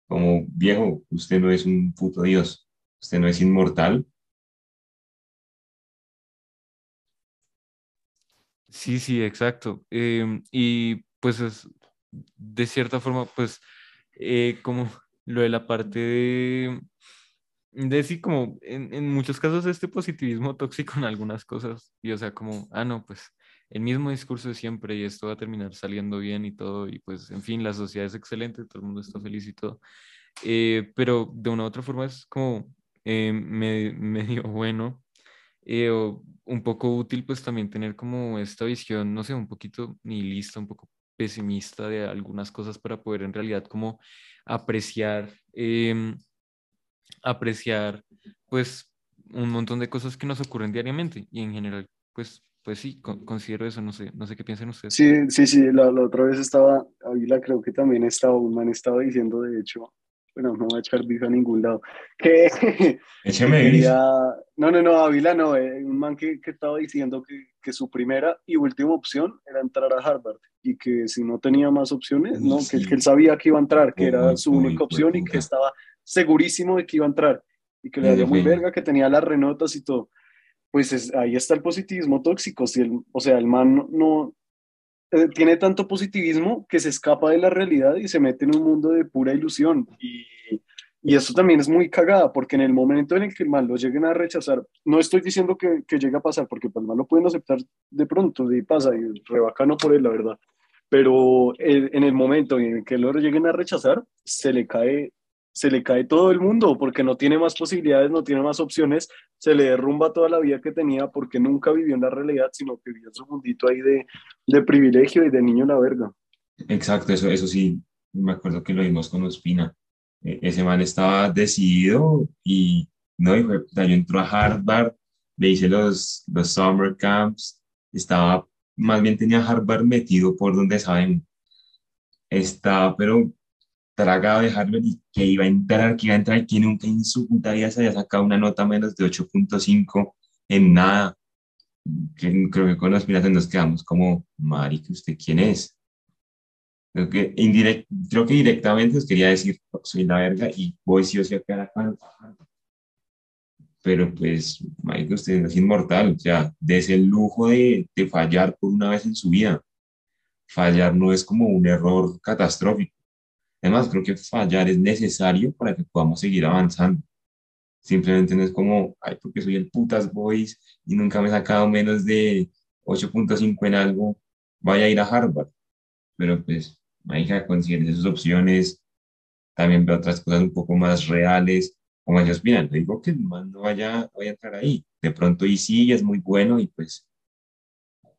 como viejo, usted no es un puto Dios, usted no es inmortal. Sí, sí, exacto. Em, y pues es, de cierta forma, pues eh, como lo de la parte de de sí, como en, en, muchos casos este positivismo <laughs> tóxico en algunas cosas, y o sea, como, ah, no, pues el mismo discurso de siempre y esto va a terminar saliendo bien y todo, y pues, en fin, la sociedad es excelente, todo el mundo está feliz y todo, eh, pero de una u otra forma es como eh, <laughs> medio bueno, eh, o un poco útil, pues también tener como esta visión, no sé, un poquito nihilista, un poco pesimista de algunas cosas para poder en realidad como apreciar. Apreciar pues un montón de cosas que nos ocurren diariamente. Y en general pues pues sí, considero eso, no sé, no sé qué piensan ustedes. Sí, sí, sí, la, otra vez estaba, Ávila creo que también estaba, un man estaba diciendo, de hecho, bueno, no voy a echar bife a ningún lado, <laughs> que, <laughs> Écheme no, no, no, Ávila no, eh, un man que, que estaba diciendo que, que, su primera y última opción era entrar a Harvard y que si no tenía más opciones, no, que, que, él sabía que iba a entrar, que era su única opción y que estaba segurísimo de que iba a entrar y que le daría muy verga, que tenía las renotas y todo. Pues ahí está el positivismo tóxico. Si el, o sea, el man no, eh, tiene tanto positivismo que se escapa de la realidad y se mete en un mundo de pura ilusión. Y, y eso también es muy cagada, porque en el momento en el que el mal lo lleguen a rechazar, no estoy diciendo que, que llegue a pasar, porque pues, el mal lo pueden aceptar de pronto, y pasa, y rebacano por él, la verdad. Pero en el momento en que lo lleguen a rechazar, se le cae se le cae todo el mundo porque no tiene más posibilidades, no tiene más opciones, se le derrumba toda la vida que tenía porque nunca vivió en la realidad, sino que vivió en su mundito ahí de, de privilegio y de niño la verga. Exacto, eso, eso sí, me acuerdo que lo vimos con Ospina. E, ese man estaba decidido y no, y yo entró a Harvard, le hice los, los summer camps, estaba, más bien tenía Harvard metido por donde saben, estaba, pero tragado de Harvard y que iba a entrar, que iba a entrar, que nunca en su puta vida se había sacado una nota menos de 8.5 en nada. Que, creo que con los piratas nos quedamos como, que ¿usted quién es? Creo que, indirect, creo que directamente os quería decir, soy la verga y voy sí o sí a quedar. Pero pues, marica, usted es inmortal, o sea, desde el lujo de, de fallar por una vez en su vida. Fallar no es como un error catastrófico Además, creo que fallar es necesario para que podamos seguir avanzando. Simplemente no es como, ay, porque soy el putas boys y nunca me he sacado menos de 8.5 en algo, vaya a ir a Harvard. Pero pues, hay que considerar esas opciones. También veo otras cosas un poco más reales. Como ellos opinan, no digo que no vaya, vaya a entrar ahí. De pronto, y sí, es muy bueno y pues,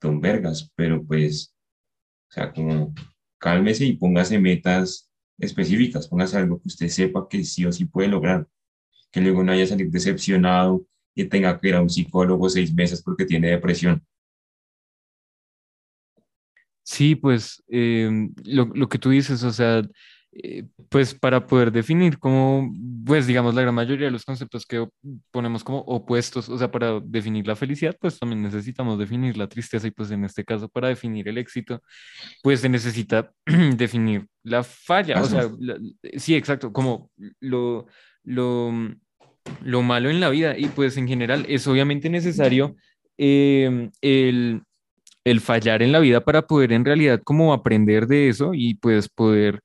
son vergas, pero pues, o sea, como cálmese y póngase metas específicas, póngase algo que usted sepa que sí o sí puede lograr, que luego no haya salido decepcionado y tenga que ir a un psicólogo seis meses porque tiene depresión. Sí, pues em, lo, lo, que tú dices, o sea, eh, pues para poder definir como, pues digamos, la gran mayoría de los conceptos que ponemos como opuestos, o sea, para definir la felicidad, pues también necesitamos definir la tristeza y pues en este caso para definir el éxito, pues se necesita <clears throat> definir la falla, o sea, sí, exacto, como lo, lo, lo malo en la vida y pues en general es obviamente necesario em, el el fallar en la vida para poder en realidad como aprender de eso y pues poder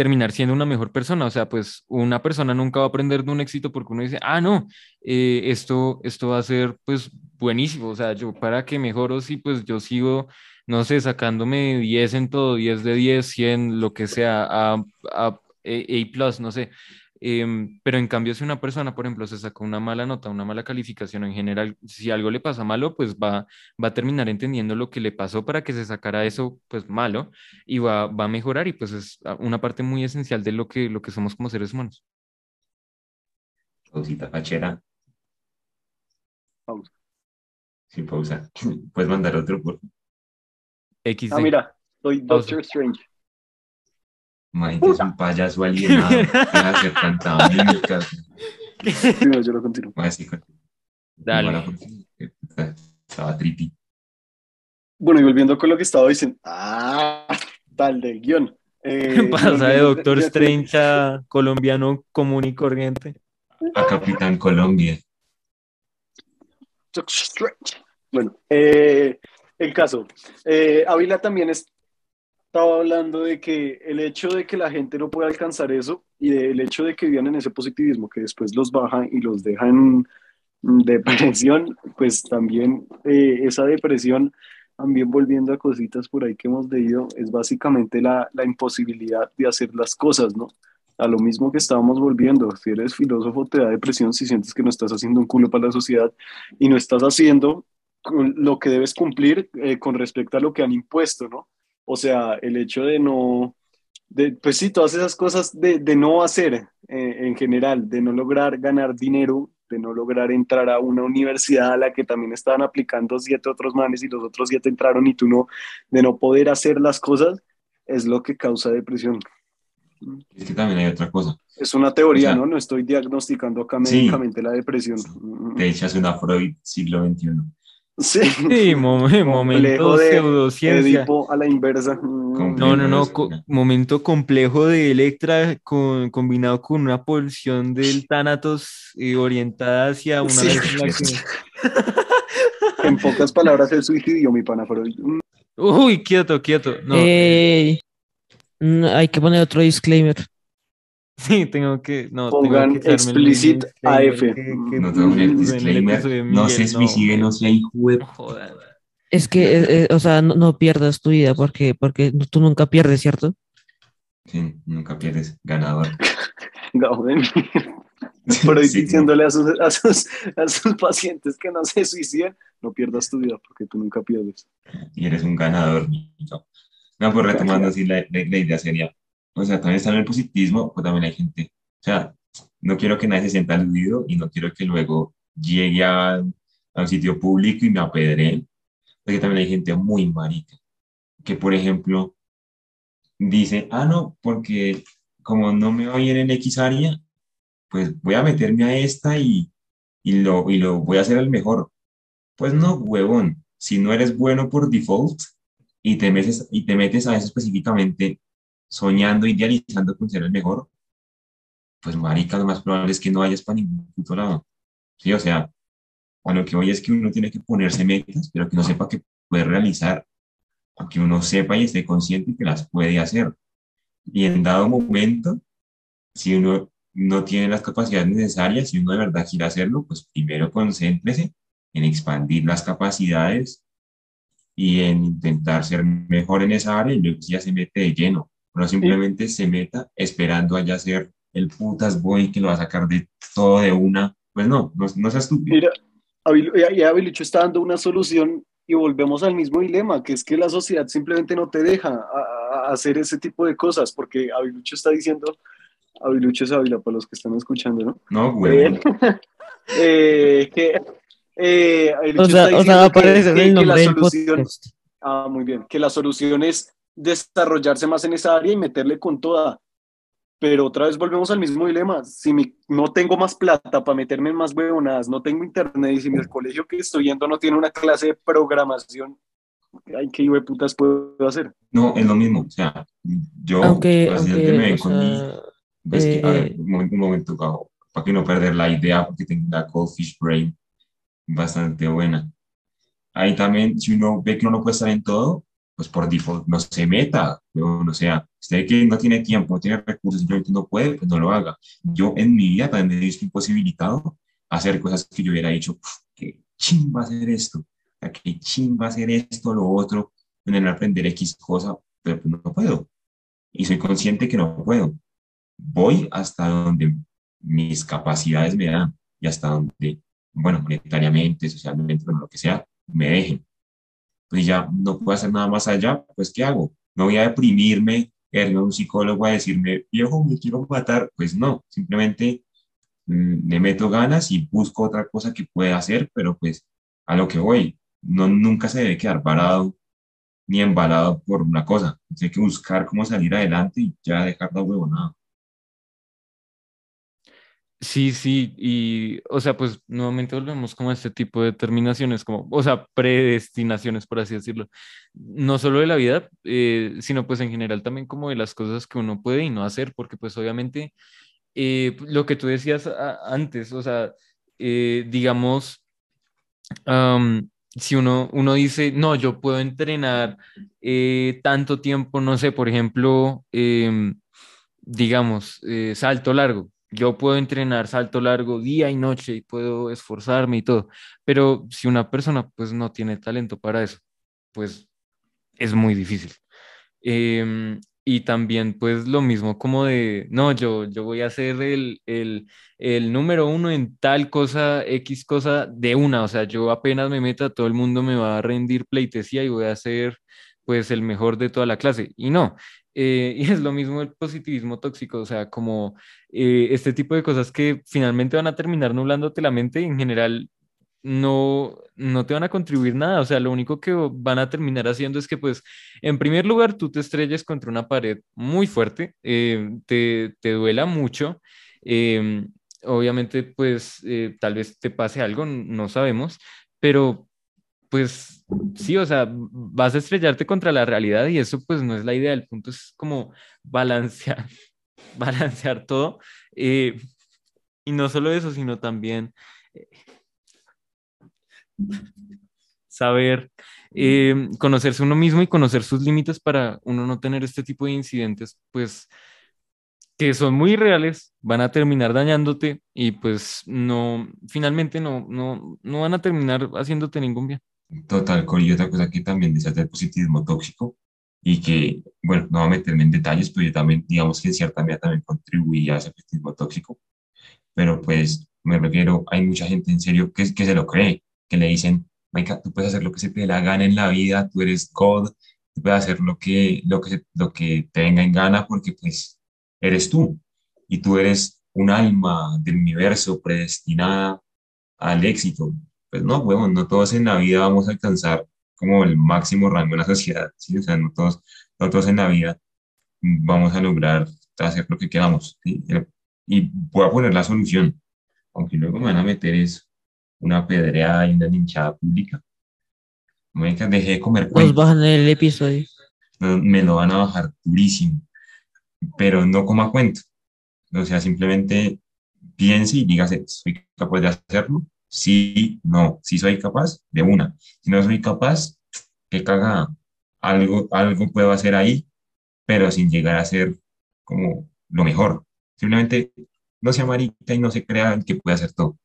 terminar siendo una mejor persona. O sea, pues una persona nunca va a aprender de un éxito porque uno dice, ah, no, eh, esto, esto va a ser pues buenísimo. O sea, yo para que mejoro, sí, pues yo sigo, no sé, sacándome 10 en todo, 10 de 10, 100, lo que sea, a, a, a, a no sé. Em, pero en cambio, si una persona, por ejemplo, se sacó una mala nota, una mala calificación en general, si algo le pasa malo, pues va, va a terminar entendiendo lo que le pasó para que se sacara eso, pues malo, y va, va a mejorar, y pues es una parte muy esencial de lo que, lo que somos como seres humanos. Cosita pachera. Pausa. Sin pausa. <laughs> Puedes mandar otro, por. Ah, mira, soy Pausa. Doctor Strange. Mike es un payaso alienado. <laughs> De hacer tanta mímica. <laughs> No, yo lo continúo. Así que- Dale. Estaba trippy. Bueno, y volviendo con lo que estaba diciendo. Ah, tal del guion. <laughs> Eh, Pasa de Doctor Strange a colombiano común y corriente. A Capitán Colombia. Doctor Strange. Bueno, eh, el caso. Eh, Ávila también es- estaba hablando de que el hecho de que la gente no pueda alcanzar eso y del hecho de que vivan en ese positivismo que después los baja y los deja en mm, depresión, pues también eh, esa depresión, también volviendo a cositas por ahí que hemos leído, es básicamente la, imposibilidad de hacer las cosas, ¿no? A lo mismo que estábamos volviendo, si eres filósofo te da depresión si sientes que no estás haciendo un culo para la sociedad y no estás haciendo lo que debes cumplir eh, con respecto a lo que han impuesto, ¿no? O sea, el hecho de no, de, pues sí, todas esas cosas de, de no hacer eh, en general, de no lograr ganar dinero, de no lograr entrar a una universidad a la que también estaban aplicando siete otros manes y los otros siete entraron y tú no, de no poder hacer las cosas, es lo que causa depresión. Es que también hay otra cosa. Es una teoría, O sea, ¿no? No estoy diagnosticando acá sí. médicamente la depresión. Te echas una Freud siglo XXI. Sí. Sí, <laughs> mo- momento Complejo de pseudociencia. Edipo a la inversa. Complejo. No, no, no, co- momento complejo de Electra con, combinado con una pulsión del Thanatos eh, orientada hacia una Sí. en la que- <laughs> En pocas palabras, el suicidio, mi pana Freud. Mm, Uy, quieto, quieto. No, Ey, mm, hay que poner otro disclaimer. Sí, tengo que. No, Pongan tengo que explicit disclaimer AF. No tengo que el disclaimer. No se suicide, no sea hijo de no jodas. Es que, eh, eh, o sea, no, no pierdas tu vida porque, porque tú nunca pierdes, ¿cierto? Sí, nunca pierdes. Ganador. <laughs> Gabo de mierda. <laughs> Freud Sí, diciéndole a sus, a, sus, a sus pacientes que no se suiciden, no pierdas tu vida porque tú nunca pierdes. y eres un ganador. niño. No, pues retomando así la, la- la idea sería, o sea, también está en el positivismo, pues también hay gente, o sea, no quiero que nadie se sienta aludido y no quiero que luego llegue a, a un sitio público y me apedreen, porque también hay gente muy marica, que por ejemplo dice, ah, no, porque como no me va bien en X área, pues voy a meterme a esta y, y, lo, y lo voy a hacer el mejor. Pues no, huevón, si no eres bueno por default y te metes, y te metes a eso específicamente soñando, idealizando con ser el mejor, pues marica, lo más probable es que no vayas para ningún puto lado. Sí, o sea, a lo que hoy es que uno tiene que ponerse metas, pero que no sepa que puede realizar, aunque uno sepa y esté consciente que las puede hacer. Y en dado momento, si uno no tiene las capacidades necesarias, si uno de verdad quiere hacerlo, pues primero concéntrese en expandir las capacidades y en intentar ser mejor en esa área y luego ya se mete de lleno. No simplemente se meta esperando allá ser el putas boy que lo va a sacar de todo de una. Pues no, no, no seas estúpido. Mira, Abilucho está dando una solución y volvemos al mismo dilema, que es que la sociedad simplemente no te deja a- a- hacer ese tipo de cosas, porque Abilucho está diciendo, Abilucho es Ávila para los que están escuchando, ¿no? No, huevón. Eh, <laughs> eh, que, eh, O sea, o aparece que- que- el que nombre la del solución, ah, muy bien, que la solución es desarrollarse más en esa área y meterle con toda. Pero otra vez volvemos al mismo dilema. Si mi- no tengo más plata para meterme en más huevonadas, no tengo internet y si mi colegio que estoy yendo no tiene una clase de programación, ay, ¿qué hijo de putas puedo hacer? No, es lo mismo. O sea, yo, Aunque, aunque, me o sea, ves que, a ver, eh, un momento, un momento, Gabo, para que no perder la idea, porque tengo una Goldfish Brain bastante buena. Ahí también, si uno ve que uno no puede estar en todo, pues por default no se meta, weón, o sea, usted que no tiene tiempo, no tiene recursos, simplemente no puede, pues no lo haga. Yo en mi vida también me he visto imposibilitado a hacer cosas que yo hubiera "Uf, qué chimba hacer esto, qué chimba hacer esto, lo otro, tener aprender X cosa, pero pues no puedo. Y soy consciente que no puedo. Voy hasta donde mis capacidades me dan y hasta donde, bueno, monetariamente, socialmente, bueno, lo que sea, me dejen pues ya no puedo hacer nada más allá, pues ¿qué hago? No voy a deprimirme, irme a un psicólogo a decirme, viejo, me quiero matar. Pues no, simplemente mm, le meto ganas y busco otra cosa que pueda hacer, pero pues a lo que voy, no, nunca se debe quedar parado ni embalado por una cosa. hay que buscar cómo salir adelante y ya dejar la huevonada. Sí, sí, y, o sea, pues nuevamente volvemos como a este tipo de determinaciones, como, o sea, predestinaciones, por así decirlo, no solo de la vida, eh, sino pues en general también como de las cosas que uno puede y no hacer, porque pues obviamente eh, lo que tú decías antes, o sea, eh, digamos, si uno, uno dice, no, yo puedo entrenar tanto tiempo, no sé, por ejemplo, em, digamos, salto largo yo puedo entrenar salto largo día y noche y puedo esforzarme y todo, pero si una persona pues no tiene talento para eso, pues es muy difícil. Em, y también pues lo mismo como de, no, yo, yo voy a ser el, el, el, número uno en tal cosa, X cosa de una, o sea, yo apenas me meta, todo el mundo me va a rendir pleitesía y voy a ser pues el mejor de toda la clase. Y no, eh, y es lo mismo el positivismo tóxico, o sea, como eh, este tipo de cosas que finalmente van a terminar nublándote la mente y en general no, no te van a contribuir nada, o sea, lo único que van a terminar haciendo es que, pues, en primer lugar, tú te estrelles contra una pared muy fuerte, eh, te, te, duela mucho, obviamente, pues, tal vez te pase algo, no sabemos, pero pues sí, o sea, vas a estrellarte contra la realidad y eso pues no es la idea, el punto es como balancear, <laughs> balancear todo. Eh, y no solo eso, sino también eh, saber eh, conocerse uno mismo y conocer sus límites para uno no tener este tipo de incidentes, pues que son muy reales, van a terminar dañándote y pues no, finalmente no, no, no van a terminar haciéndote ningún bien. Total, y otra cosa que también decía del positivismo tóxico y que, bueno, no voy a meterme en detalles, pero yo también, digamos que en cierta medida también contribuía a ese positivismo tóxico, pero pues me refiero, hay mucha gente en serio que, que se lo cree, que le dicen, Maika, tú puedes hacer lo que se te dé la gana en la vida, tú eres God, tú puedes hacer lo que, lo que, lo que te venga en gana porque pues eres tú y tú eres un alma del universo predestinada al éxito, pues no, bueno, no todos en la vida vamos a alcanzar como el máximo rango en la sociedad, ¿sí? O sea, no todos, no todos en la vida vamos a lograr hacer lo que queramos, ¿sí? Y voy a poner la solución, aunque luego me van a meter es una pedreada y una linchada pública. Me dejé de comer Nos bajan el episodio. Me lo van a bajar durísimo, pero no como a cuento. O sea, simplemente piense y dígase, soy capaz de hacerlo, Sí, no, si soy capaz, de una. Si no soy capaz, qué caga. Algo, algo puedo hacer ahí, pero sin llegar a ser como lo mejor. Simplemente no se marica y no se crea que puede hacer todo.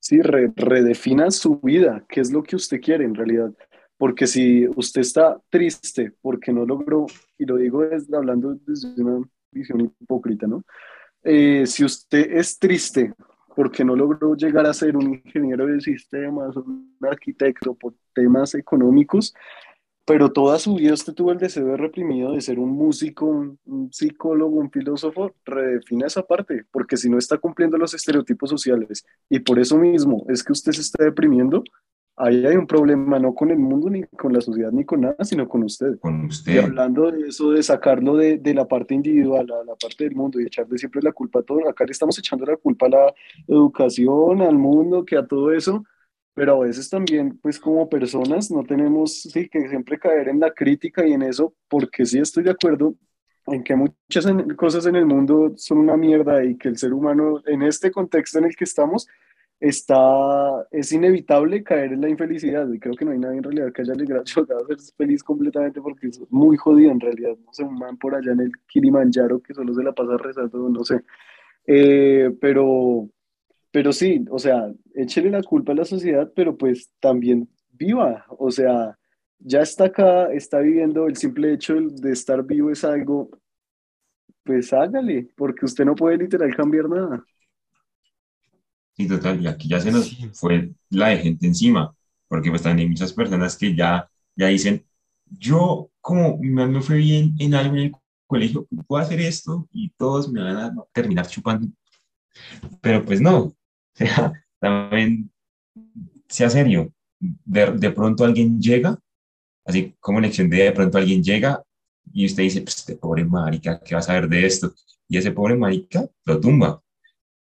Sí, redefina su vida, qué es lo que usted quiere en realidad. Porque si usted está triste porque no logró, y lo digo desde, hablando desde una visión hipócrita, ¿no? Eh, si usted es triste porque no logró llegar a ser un ingeniero de sistemas, un arquitecto por temas económicos, pero toda su vida usted tuvo el deseo de reprimido de ser un músico, un, psicólogo, un filósofo, redefina esa parte, porque si no está cumpliendo los estereotipos sociales. Y por eso mismo es que usted se está deprimiendo, ahí hay un problema no con el mundo, ni con la sociedad, ni con nada, sino con usted. Con usted. Y hablando de eso, de sacarlo de, de la parte individual a la parte del mundo y echarle siempre la culpa a todo, acá le estamos echando la culpa a la educación, al mundo, que a todo eso, pero a veces también, pues como personas, no tenemos sí, que siempre caer en la crítica y en eso, porque sí estoy de acuerdo en que muchas cosas en el mundo son una mierda y que el ser humano, en este contexto en el que estamos, está, es inevitable caer en la infelicidad y creo que no hay nadie en realidad que haya <laughs> logrado ser feliz completamente porque es muy jodido en realidad, no sé, un man por allá en el Kilimanjaro que solo se la pasa rezando, no sé, eh, pero, pero sí, o sea, échele la culpa a la sociedad, pero pues también viva, o sea, ya está acá, está viviendo, el simple hecho de estar vivo es algo, pues hágale, porque usted no puede literal cambiar nada. Sí, total, y aquí ya se nos fue la de gente encima, porque pues también hay muchas personas que ya, ya dicen, yo como me, fue bien en algo en el colegio, puedo hacer esto y todos me van a terminar chupando. Pero pues no, <laughs> o sea, también sea serio. De, de pronto alguien llega, así como lección de de pronto alguien llega y usted dice, pues este pobre marica, ¿qué va a saber de esto? Y ese pobre marica lo tumba.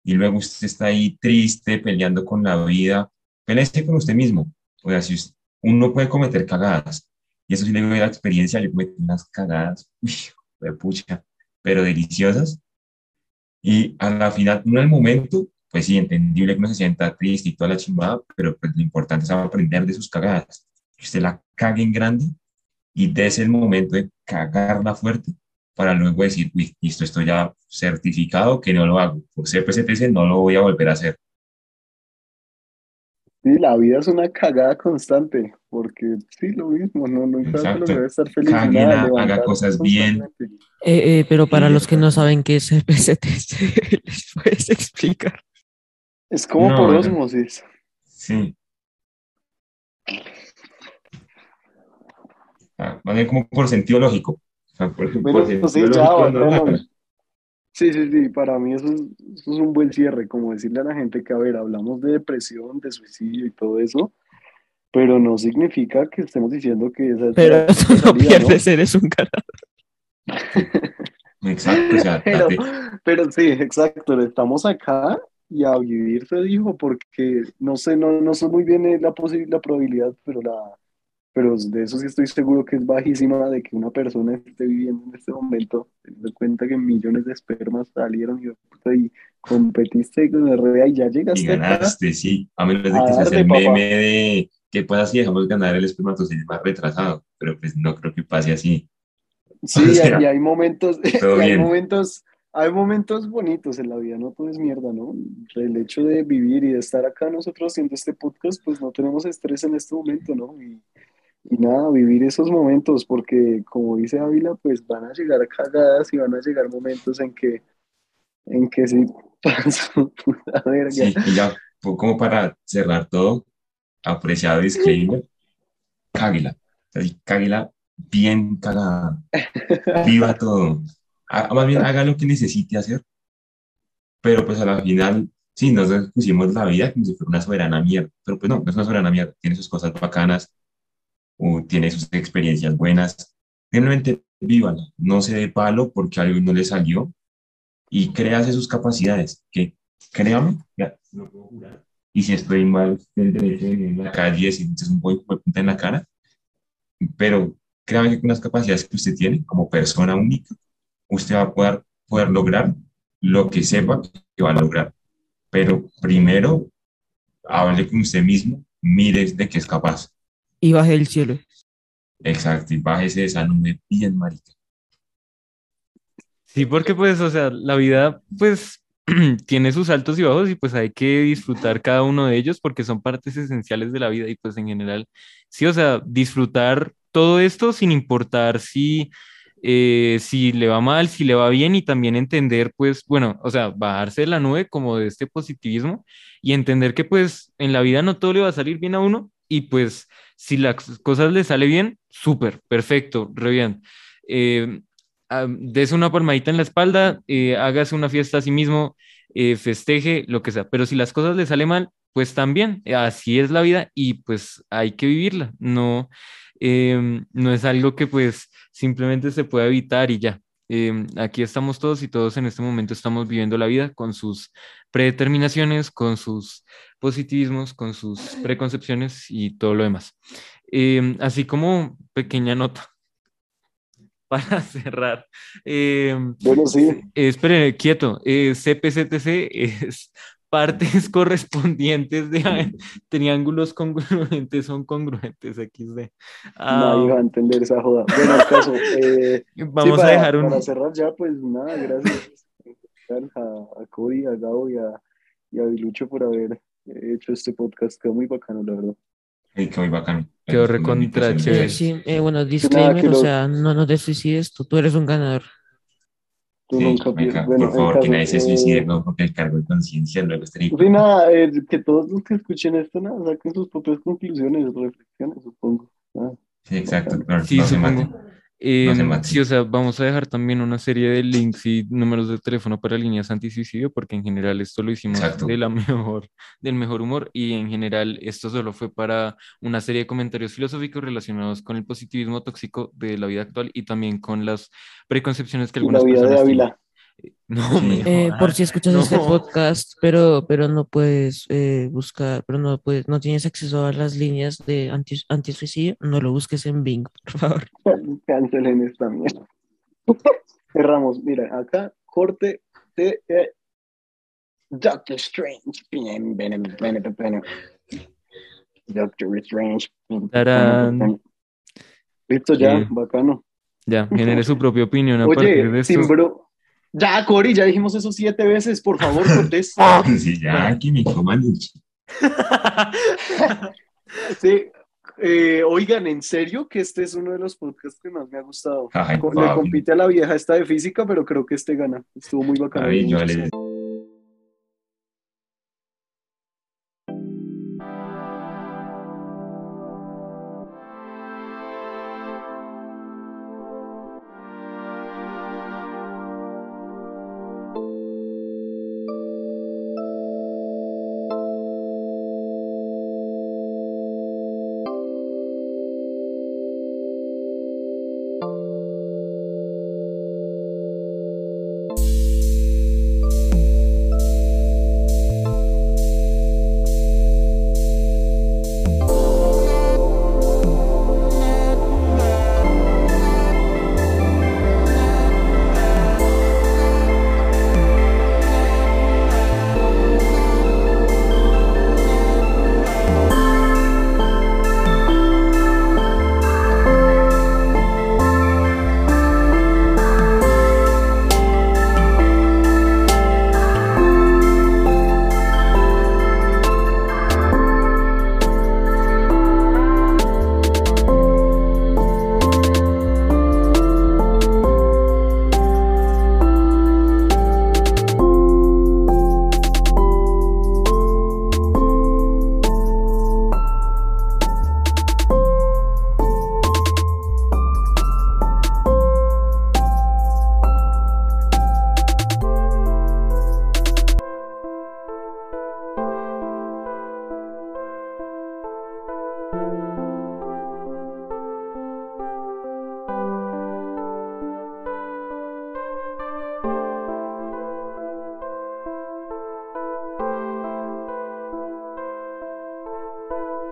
Y luego usted está ahí triste, peleando con la vida. Pelee con usted mismo. O sea, si usted- uno puede cometer cagadas, y eso sí le doy la experiencia, yo cometí unas cagadas, <laughs> uy, de pucha, pero deliciosas. Y a la final, no en el momento, pues sí, entendible que uno se sienta triste y toda la chimbada, pero pues lo importante es aprender de sus cagadas. Que usted la cague en grande y des el momento de cagarla fuerte para luego decir, uy, listo, estoy ya certificado que no lo hago. Por CPCTC no lo voy a volver a hacer. Sí, la vida es una cagada constante, porque sí, lo mismo, no, nunca Exacto. lograr estar feliz. Cáguela, nada, haga cosas bien. Eh, eh, pero para Sí, los que no saben qué es el PCTC, <laughs> ¿les puedes explicar? Es como No, por no. osmosis. Sí. Ah, más bien como por sentido lógico. Sea, por, por sí, no. Sí, sí, sí, para mí eso es, eso es un buen cierre, como decirle a la gente que, a ver, hablamos de depresión, de suicidio y todo eso, pero no significa que estemos diciendo que esa es Pero la tú no salida, pierdes, eres un cara. <laughs> Exacto, o sea, <laughs> Pero, sí, exacto, estamos acá y a vivir se dijo, porque no sé, no, no sé muy bien eh, la, la probabilidad, pero, la, pero de eso sí estoy seguro que es bajísima de que una persona esté viviendo en este momento, teniendo en cuenta que millones de espermas salieron y, y competiste con el REA y ya y llegaste acá. ganaste, sí. A menos de que seas darle, el papá. meme de que puedas y dejamos ganar el espermatozoide más retrasado. Pero pues no creo que pase así. <laughs> Sí, O sea, y hay momentos, <laughs> y hay bien. momentos, hay momentos bonitos en la vida, no todo es mierda, ¿no? El hecho de vivir y de estar acá nosotros haciendo este podcast, pues no tenemos estrés en este momento, ¿no? Y, y nada, vivir esos momentos, porque como dice Ávila, pues van a llegar cagadas y van a llegar momentos en que, en que sí <laughs> pasó puta verga. Sí, ya, po- como para cerrar todo, apreciado disclaimer, sí, cáguela bien cagada. Viva todo. Ha- Más bien haga lo que necesite hacer. Pero pues a la final, sí, nos pusimos la vida como si fuera una soberana mierda. Pero pues no, no es una soberana mierda. Tiene sus cosas bacanas, o tiene sus experiencias buenas. Simplemente vívala. No se dé palo porque algo no le salió y créase sus capacidades. Que créame, ya, puedo. Y si estoy mal, el derecho en la calle "Este es un punta en la cara. Pero créame que con las capacidades que usted tiene como persona única, usted va a poder, poder lograr lo que sepa que va a lograr. Pero primero, hable con usted mismo, mire de qué es capaz. Y bajé el cielo. Exacto, y bájese de esa nube bien, marica. Sí, porque pues, o sea, la vida pues <clears throat> tiene sus altos y bajos y pues hay que disfrutar cada uno de ellos porque son partes esenciales de la vida y pues en general, sí, o sea, disfrutar todo esto sin importar si, eh, si le va mal, si le va bien y también entender pues, bueno, o sea, bajarse de la nube como de este positivismo y entender que pues en la vida no todo le va a salir bien a uno y pues si las cosas le sale bien, súper, perfecto, re bien. Eh, dese una palmadita en la espalda, eh, hágase una fiesta a sí mismo, eh, festeje, lo que sea. Pero si las cosas le salen mal, pues también, eh, así es la vida y pues hay que vivirla. No, em, no es algo que pues simplemente se pueda evitar y ya. Em, aquí estamos todos y todos en este momento estamos viviendo la vida con sus predeterminaciones, con sus positivismos, con sus preconcepciones y todo lo demás. Em, así como pequeña nota <laughs> para cerrar. em, Bueno, sí, eh, espere, quieto. eh, CPCTC es partes <laughs> correspondientes de triángulos congruentes son congruentes XD. Ah, nadie va a entender esa joda. Bueno, el caso, <laughs> eh, vamos Sí, para, a dejar un... para cerrar ya, pues nada, gracias a, a Cody, a Gabo y a, y a Bilucho por haber hecho este podcast. Quedó muy bacano, la verdad. Ay, qué muy bacano. Quedó recontra sí, eh, bueno, disclaimer, que o lo- sea, no, no te suicides, tú, tú eres un ganador. Tú Sí, nunca venga, pierdes. Bueno, por favor, que nadie se suicide, no, porque el cargo de conciencia luego estaría. Sí, nada, eh, que todos los que escuchen esto, nada, saquen sus propias conclusiones, reflexiones, supongo. Ah, Sí, exacto. claro, Sí, no se supongo. Eh, sí, o sea, vamos a dejar también una serie de links y números de teléfono para líneas antisuicidio, porque en general esto lo hicimos Exacto. de la <laughs> mejor, del mejor humor y en general esto solo fue para una serie de comentarios filosóficos relacionados con el positivismo tóxico de la vida actual y también con las preconcepciones que Y la algunas vida de personas. Ávila. <laughs> No, Sí. me Eh, por si escuchas este podcast, pero, pero no puedes eh, buscar, pero no puedes, no tienes acceso a las líneas de anti, antisuicidio, no lo busques en Bing, <laughs> por favor. <laughs> Cancelen esta mierda. Cerramos. Mira, acá, corte de eh, Doctor Strange. Bien, bien, bien, bien, bien. Doctor Strange. Tarán. Listo, ya, bacano. Ya, genere su propia opinión a partir de Oye, esto. Timbro. Ya, Cori, ya dijimos eso siete veces. Por favor, <laughs> Cortés. Sí, ya, que me coman el <laughs> Sí. Eh, oigan, en serio que este es uno de los podcasts que más me ha gustado. Ay, Le compite a la vieja esta de física, pero creo que este gana. Estuvo muy bacano. Ay,